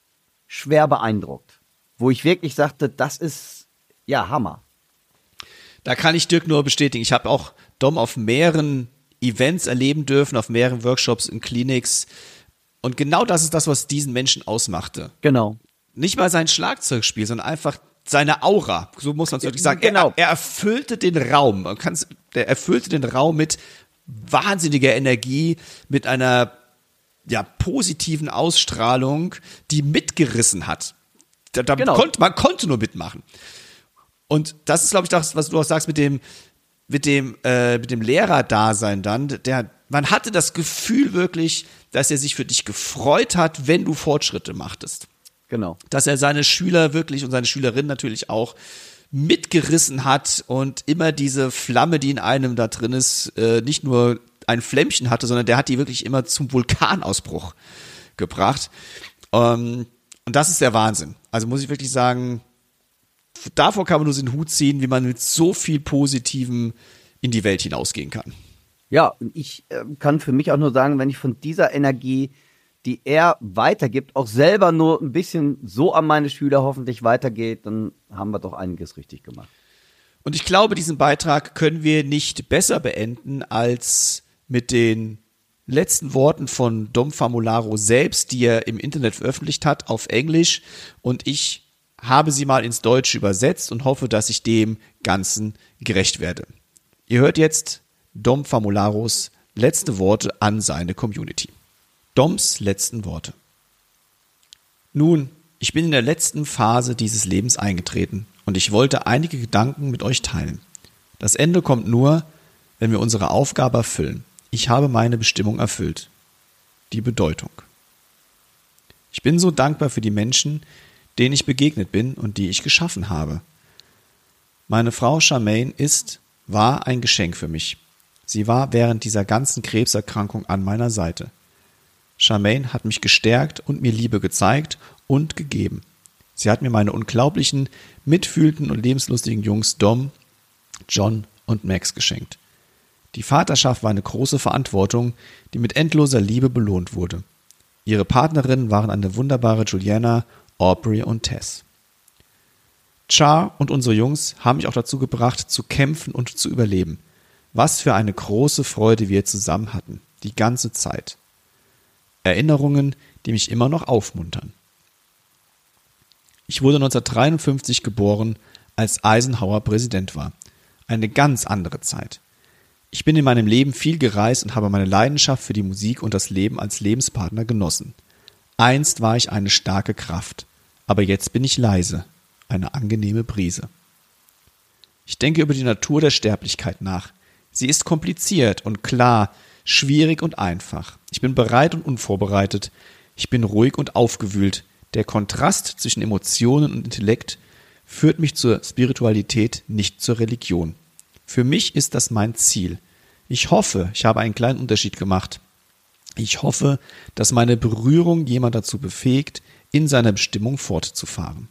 schwer beeindruckt. Wo ich wirklich sagte, das ist ja Hammer. Da kann ich Dirk nur bestätigen. Ich habe auch Dom auf mehreren Events erleben dürfen, auf mehreren Workshops in Clinics. Und genau das ist das, was diesen Menschen ausmachte. Genau. Nicht mal sein Schlagzeugspiel, sondern einfach seine Aura. So muss man es wirklich sagen. Genau. Er, er erfüllte den Raum. Man kann's, er erfüllte den Raum mit wahnsinniger Energie, mit einer ja, positiven Ausstrahlung, die mitgerissen hat. Da, da genau. konnt, man konnte nur mitmachen. Und das ist, glaube ich, das, was du auch sagst mit dem, mit dem, äh, mit dem Lehrerdasein dann. Der, man hatte das Gefühl wirklich, dass er sich für dich gefreut hat, wenn du Fortschritte machtest. Genau. Dass er seine Schüler wirklich und seine Schülerinnen natürlich auch mitgerissen hat und immer diese Flamme, die in einem da drin ist, äh, nicht nur ein Flämmchen hatte, sondern der hat die wirklich immer zum Vulkanausbruch gebracht. Ähm, und das ist der Wahnsinn. Also muss ich wirklich sagen, davor kann man nur den Hut ziehen, wie man mit so viel Positivem in die Welt hinausgehen kann. Ja, und ich äh, kann für mich auch nur sagen, wenn ich von dieser Energie, die er weitergibt, auch selber nur ein bisschen so an meine Schüler hoffentlich weitergeht, dann haben wir doch einiges richtig gemacht. Und ich glaube, diesen Beitrag können wir nicht besser beenden als mit den letzten Worten von Dom Famularo selbst, die er im Internet veröffentlicht hat auf Englisch. Und ich habe sie mal ins Deutsche übersetzt und hoffe, dass ich dem Ganzen gerecht werde. Ihr hört jetzt Dom Famularos letzte Worte an seine Community. Doms letzten Worte. Nun, ich bin in der letzten Phase dieses Lebens eingetreten und ich wollte einige Gedanken mit euch teilen. Das Ende kommt nur, wenn wir unsere Aufgabe erfüllen. Ich habe meine Bestimmung erfüllt. Die Bedeutung. Ich bin so dankbar für die Menschen, denen ich begegnet bin und die ich geschaffen habe. Meine Frau Charmaine ist, war ein Geschenk für mich. Sie war während dieser ganzen Krebserkrankung an meiner Seite. Charmaine hat mich gestärkt und mir Liebe gezeigt und gegeben. Sie hat mir meine unglaublichen, mitfühlenden und lebenslustigen Jungs Dom, John und Max geschenkt. Die Vaterschaft war eine große Verantwortung, die mit endloser Liebe belohnt wurde. Ihre Partnerinnen waren eine wunderbare Juliana, Aubrey und Tess. Char und unsere Jungs haben mich auch dazu gebracht, zu kämpfen und zu überleben. Was für eine große Freude wir zusammen hatten, die ganze Zeit. Erinnerungen, die mich immer noch aufmuntern. Ich wurde 1953 geboren, als Eisenhower Präsident war. Eine ganz andere Zeit. Ich bin in meinem Leben viel gereist und habe meine Leidenschaft für die Musik und das Leben als Lebenspartner genossen. Einst war ich eine starke Kraft, aber jetzt bin ich leise, eine angenehme Brise. Ich denke über die Natur der Sterblichkeit nach. Sie ist kompliziert und klar, schwierig und einfach. Ich bin bereit und unvorbereitet. Ich bin ruhig und aufgewühlt. Der Kontrast zwischen Emotionen und Intellekt führt mich zur Spiritualität, nicht zur Religion. Für mich ist das mein Ziel. Ich hoffe, ich habe einen kleinen Unterschied gemacht. Ich hoffe, dass meine Berührung jemand dazu befähigt, in seiner Bestimmung fortzufahren.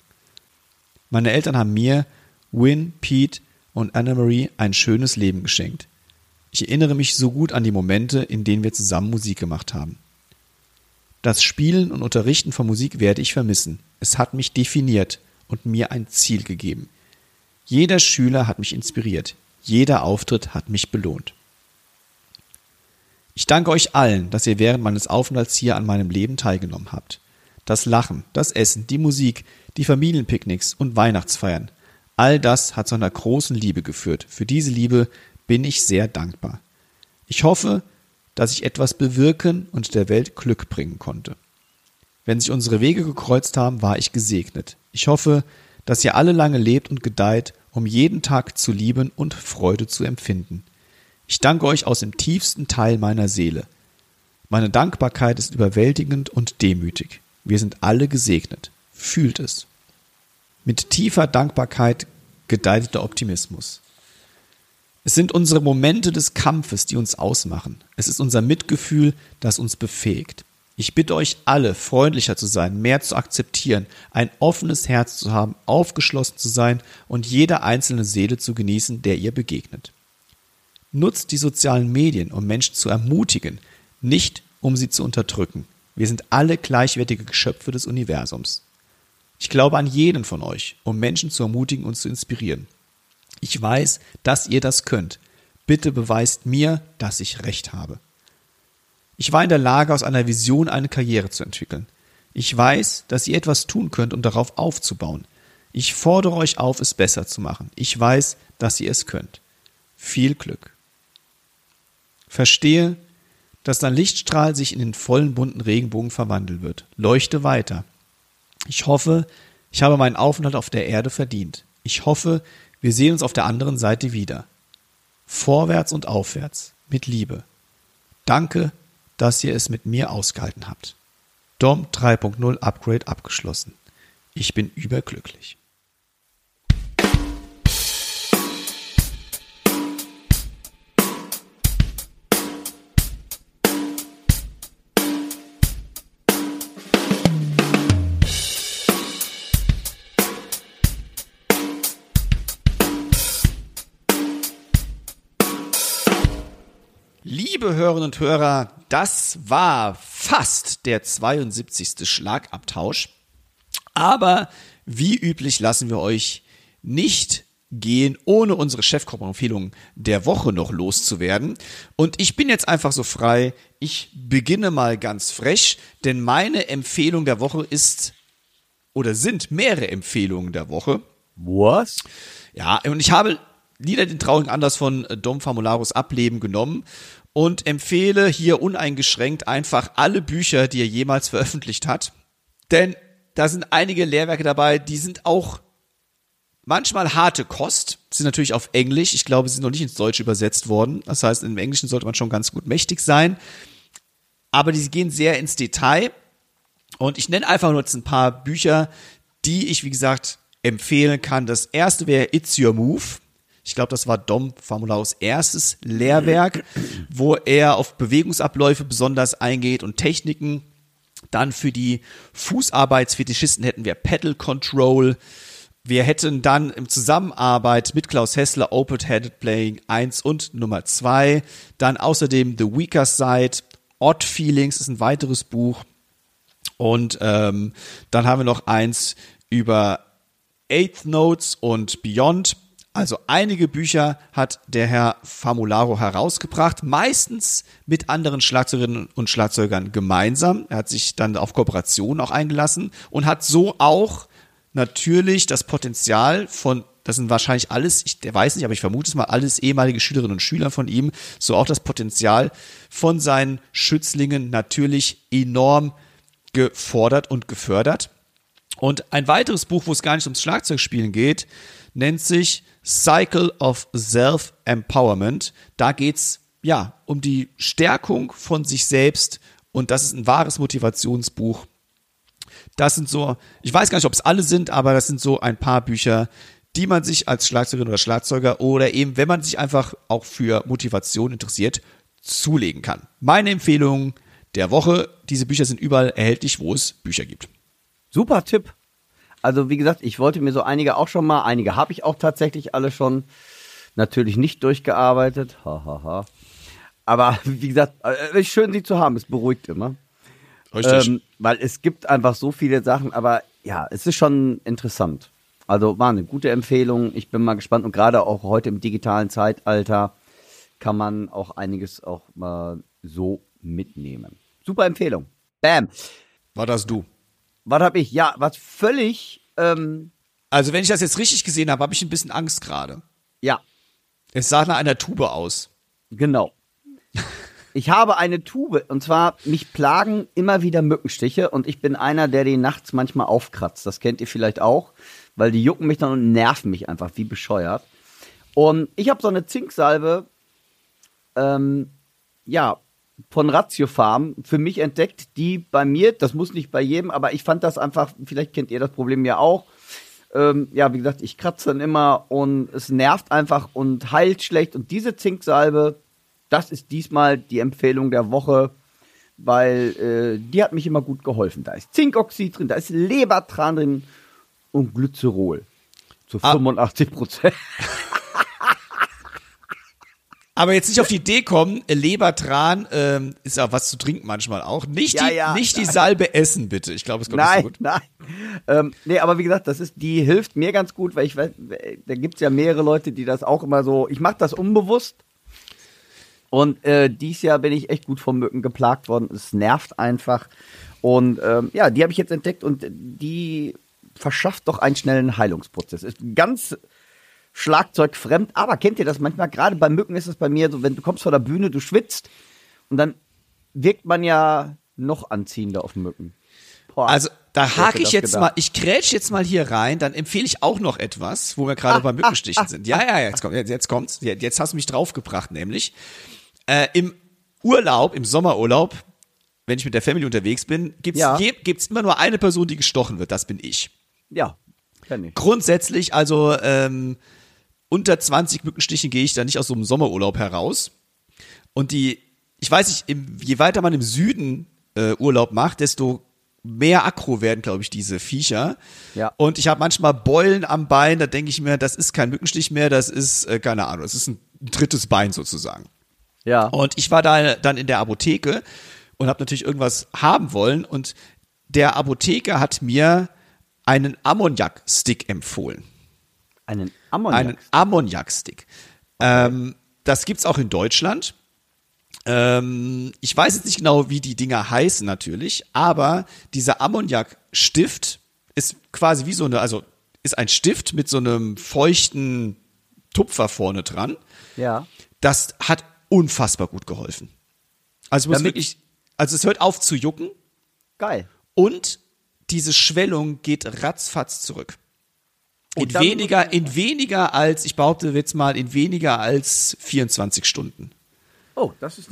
Meine Eltern haben mir, Win, Pete und Anna-Marie ein schönes Leben geschenkt. Ich erinnere mich so gut an die Momente, in denen wir zusammen Musik gemacht haben. Das Spielen und Unterrichten von Musik werde ich vermissen. Es hat mich definiert und mir ein Ziel gegeben. Jeder Schüler hat mich inspiriert. Jeder Auftritt hat mich belohnt. Ich danke euch allen, dass ihr während meines Aufenthalts hier an meinem Leben teilgenommen habt. Das Lachen, das Essen, die Musik, die Familienpicknicks und Weihnachtsfeiern, all das hat zu einer großen Liebe geführt. Für diese Liebe bin ich sehr dankbar. Ich hoffe, dass ich etwas bewirken und der Welt Glück bringen konnte. Wenn sich unsere Wege gekreuzt haben, war ich gesegnet. Ich hoffe, dass ihr alle lange lebt und gedeiht um jeden Tag zu lieben und Freude zu empfinden. Ich danke euch aus dem tiefsten Teil meiner Seele. Meine Dankbarkeit ist überwältigend und demütig. Wir sind alle gesegnet. Fühlt es. Mit tiefer Dankbarkeit gedeiht der Optimismus. Es sind unsere Momente des Kampfes, die uns ausmachen. Es ist unser Mitgefühl, das uns befähigt. Ich bitte euch alle, freundlicher zu sein, mehr zu akzeptieren, ein offenes Herz zu haben, aufgeschlossen zu sein und jede einzelne Seele zu genießen, der ihr begegnet. Nutzt die sozialen Medien, um Menschen zu ermutigen, nicht um sie zu unterdrücken. Wir sind alle gleichwertige Geschöpfe des Universums. Ich glaube an jeden von euch, um Menschen zu ermutigen und zu inspirieren. Ich weiß, dass ihr das könnt. Bitte beweist mir, dass ich recht habe. Ich war in der Lage, aus einer Vision eine Karriere zu entwickeln. Ich weiß, dass ihr etwas tun könnt, um darauf aufzubauen. Ich fordere euch auf, es besser zu machen. Ich weiß, dass ihr es könnt. Viel Glück. Verstehe, dass dein Lichtstrahl sich in den vollen bunten Regenbogen verwandeln wird. Leuchte weiter. Ich hoffe, ich habe meinen Aufenthalt auf der Erde verdient. Ich hoffe, wir sehen uns auf der anderen Seite wieder. Vorwärts und aufwärts, mit Liebe. Danke, dass ihr es mit mir ausgehalten habt. DOM 3.0 Upgrade abgeschlossen. Ich bin überglücklich. Liebe Hörerinnen und Hörer, das war fast der 72. Schlagabtausch. Aber wie üblich lassen wir euch nicht gehen, ohne unsere Chefkoch-Empfehlung der Woche noch loszuwerden. Und ich bin jetzt einfach so frei. Ich beginne mal ganz frech, denn meine Empfehlung der Woche ist oder sind mehrere Empfehlungen der Woche. Was? Ja, und ich habe Lieder den traurigen Anlass von Dom Famularos Ableben genommen und empfehle hier uneingeschränkt einfach alle Bücher, die er jemals veröffentlicht hat. Denn da sind einige Lehrwerke dabei, die sind auch manchmal harte Kost, sind natürlich auf Englisch. Ich glaube, sie sind noch nicht ins Deutsche übersetzt worden. Das heißt, im Englischen sollte man schon ganz gut mächtig sein. Aber die gehen sehr ins Detail. Und ich nenne einfach nur jetzt ein paar Bücher, die ich, wie gesagt, empfehlen kann. Das erste wäre It's Your Move. Ich glaube, das war Dom Formularos erstes Lehrwerk, wo er auf Bewegungsabläufe besonders eingeht und Techniken. Dann für die Fußarbeitsfetischisten hätten wir Pedal Control. Wir hätten dann im Zusammenarbeit mit Klaus Hessler Open-Headed Playing 1 und Nummer 2. Dann außerdem The Weaker Side. Odd Feelings ist ein weiteres Buch. Und ähm, dann haben wir noch eins über Eighth Notes und Beyond. Also einige Bücher hat der Herr Famularo herausgebracht, meistens mit anderen Schlagzeugerinnen und Schlagzeugern gemeinsam. Er hat sich dann auf Kooperation auch eingelassen und hat so auch natürlich das Potenzial von, das sind wahrscheinlich alles, ich weiß nicht, aber ich vermute es mal, alles ehemalige Schülerinnen und Schüler von ihm, so auch das Potenzial von seinen Schützlingen natürlich enorm gefordert und gefördert. Und ein weiteres Buch, wo es gar nicht ums Schlagzeugspielen geht, nennt sich Cycle of Self-Empowerment. Da geht's ja um die Stärkung von sich selbst und das ist ein wahres Motivationsbuch. Das sind so, ich weiß gar nicht, ob es alle sind, aber das sind so ein paar Bücher, die man sich als Schlagzeugerin oder Schlagzeuger oder eben, wenn man sich einfach auch für Motivation interessiert, zulegen kann. Meine Empfehlung der Woche, diese Bücher sind überall erhältlich, wo es Bücher gibt. Super Tipp. Also wie gesagt, ich wollte mir so einige auch schon mal, einige habe ich auch tatsächlich alle schon natürlich nicht durchgearbeitet. Ha, ha, ha. Aber wie gesagt, äh, ist schön, sie zu haben. Es beruhigt immer. Richtig. Ähm, weil es gibt einfach so viele Sachen, aber ja, es ist schon interessant. Also war eine gute Empfehlung. Ich bin mal gespannt und gerade auch heute im digitalen Zeitalter kann man auch einiges auch mal so mitnehmen. Super Empfehlung. Bam. War das du? Was hab ich? Ja, was völlig, ähm, Also wenn ich das jetzt richtig gesehen habe, habe ich ein bisschen Angst gerade. ja, Es sah nach einer Tube aus. genau. Ich habe eine Tube und zwar mich plagen immer wieder Mückenstiche und ich bin einer, der die nachts manchmal aufkratzt. Das kennt ihr vielleicht auch, weil die jucken mich dann und nerven mich einfach wie bescheuert. Und ich habe so eine Zinksalbe, ähm, ja, von Ratio Farm für mich entdeckt, die bei mir, das muss nicht bei jedem, aber ich fand das einfach, vielleicht kennt ihr das Problem ja auch. Ähm, ja, wie gesagt, ich kratze dann immer und es nervt einfach und heilt schlecht. Und diese Zinksalbe, das ist diesmal die Empfehlung der Woche, weil äh, die hat mich immer gut geholfen. Da ist Zinkoxid drin, da ist Lebertran drin und Glycerol. Zu Ah. 85 Prozent. Aber jetzt nicht auf die Idee kommen, äh, Lebertran ähm, ist ja was zu trinken manchmal auch. Nicht, Ja, die, ja. nicht die Salbe essen, bitte. Ich glaube, es kommt nicht so Nein, gut. nein. Ähm, nee, aber wie gesagt, das ist, die hilft mir ganz gut, weil ich weiß, da gibt's ja mehrere Leute, die das auch immer so, ich mache das unbewusst. Und äh, dies Jahr bin ich echt gut von Mücken geplagt worden. Es nervt einfach. Und ähm, ja, die habe ich jetzt entdeckt und die verschafft doch einen schnellen Heilungsprozess. Ist ganz schlagzeugfremd, aber kennt ihr das manchmal? Gerade bei Mücken ist es bei mir so, wenn du kommst vor der Bühne, du schwitzt und dann wirkt man ja noch anziehender auf Mücken. Boah, Also da hake ich jetzt gedacht? mal, ich grätsch jetzt mal hier rein, dann empfehle ich auch noch etwas, wo wir gerade Ah, beim Mückenstichen sind. Ja, ja, jetzt kommt, jetzt, jetzt kommt's. Jetzt hast du mich draufgebracht, nämlich äh, im Urlaub, im Sommerurlaub, wenn ich mit der Family unterwegs bin, gibt's Ja. gibt's immer nur eine Person, die gestochen wird. Das bin ich. Ja, kenn ich. Grundsätzlich, also ähm, unter 20 Mückenstichen gehe ich da nicht aus so einem Sommerurlaub heraus. Und die, ich weiß nicht, im, je weiter man im Süden äh, Urlaub macht, desto mehr aggro werden, glaube ich, diese Viecher. Ja. Und ich habe manchmal Beulen am Bein, da denke ich mir, das ist kein Mückenstich mehr, das ist, äh, keine Ahnung, das ist ein drittes Bein sozusagen. Ja. Und ich war da dann in der Apotheke und habe natürlich irgendwas haben wollen und der Apotheker hat mir einen Ammoniak-Stick empfohlen. Einen Ammoniak. Einen Ammoniak-Stick. Ähm, das gibt's auch in Deutschland. Ähm, ich weiß jetzt nicht genau, wie die Dinger heißen natürlich, aber dieser Ammoniak-Stift ist quasi wie so eine, also ist ein Stift mit so einem feuchten Tupfer vorne dran. Ja. Das hat unfassbar gut geholfen. Also muss wirklich, also es hört auf zu jucken Geil. und diese Schwellung geht ratzfatz zurück. In dann- weniger, in weniger als, ich behaupte jetzt mal, in weniger als 24 Stunden. Oh, das ist,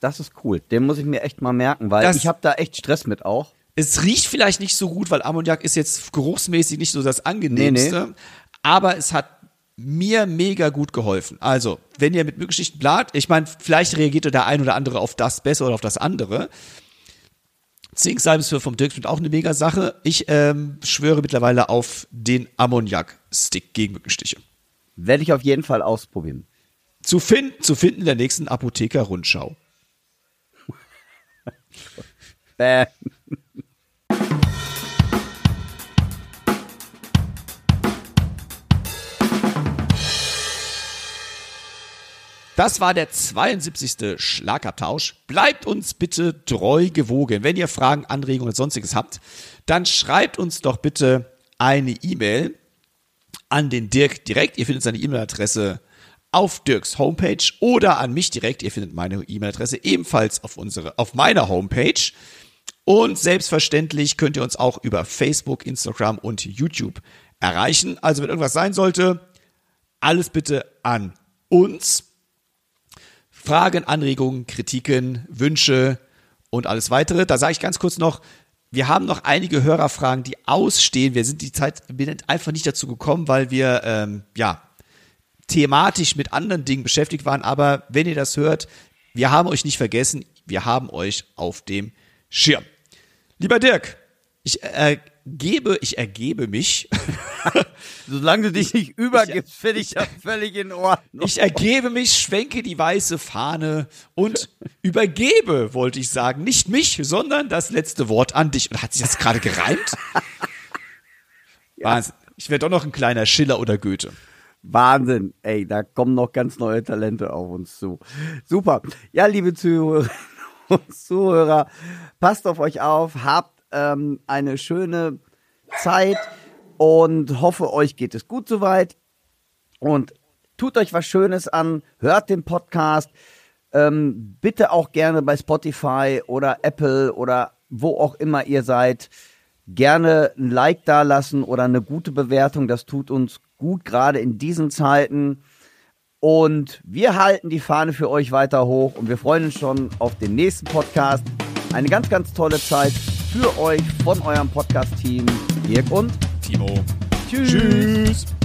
das ist cool. Den muss ich mir echt mal merken, weil Das- ich habe da echt Stress mit auch. Es riecht vielleicht nicht so gut, weil Ammoniak ist jetzt geruchsmäßig nicht so das angenehmste, aber es hat mir mega gut geholfen. Also, wenn ihr mit Mückenstichen plant, ich meine, vielleicht reagiert der ein oder andere auf das besser oder auf das andere. Zinksalbe ist für vom Dirk auch eine mega Sache. Ich ähm, schwöre mittlerweile auf den Ammoniak-Stick gegen Mückenstiche. Werde ich auf jeden Fall ausprobieren. Zu, fin zu finden in der nächsten Apotheker-Rundschau. Bäh. Das war der 72. Schlagabtausch. Bleibt uns bitte treu gewogen. Wenn ihr Fragen, Anregungen oder sonstiges habt, dann schreibt uns doch bitte eine E-Mail an den Dirk direkt. Ihr findet seine E-Mail-Adresse auf Dirks Homepage oder an mich direkt. Ihr findet meine E-Mail-Adresse ebenfalls auf unsere, auf meiner Homepage. Und selbstverständlich könnt ihr uns auch über Facebook, Instagram und YouTube erreichen. Also wenn irgendwas sein sollte, alles bitte an uns. Fragen, Anregungen, Kritiken, Wünsche und alles weitere. Da sage ich ganz kurz noch, wir haben noch einige Hörerfragen, die ausstehen. Wir sind die Zeit wir sind einfach nicht dazu gekommen, weil wir ähm, ja thematisch mit anderen Dingen beschäftigt waren. Aber wenn ihr das hört, wir haben euch nicht vergessen. Wir haben euch auf dem Schirm. Lieber Dirk, ich ergebe, ich ergebe mich. Solange du dich nicht übergibst, finde ich das völlig in Ordnung. Ich ergebe mich, schwenke die weiße Fahne und übergebe, wollte ich sagen. Nicht mich, sondern das letzte Wort an dich. Und hat sich das gerade gereimt? Wahnsinn. Ich wäre doch noch ein kleiner Schiller oder Goethe. Wahnsinn. Ey, da kommen noch ganz neue Talente auf uns zu. Super. Ja, liebe Zuhörerinnen und Zuhörer, passt auf euch auf, habt ähm, eine schöne Zeit und hoffe, euch geht es gut soweit. Und tut euch was Schönes an, hört den Podcast. Ähm, bitte auch gerne bei Spotify oder Apple oder wo auch immer ihr seid, gerne ein Like da lassen oder eine gute Bewertung. Das tut uns gut, gerade in diesen Zeiten. Und wir halten die Fahne für euch weiter hoch und wir freuen uns schon auf den nächsten Podcast. Eine ganz, ganz tolle Zeit für euch von eurem Podcast-Team. Dirk und Timo. Tschüss. Tschüss.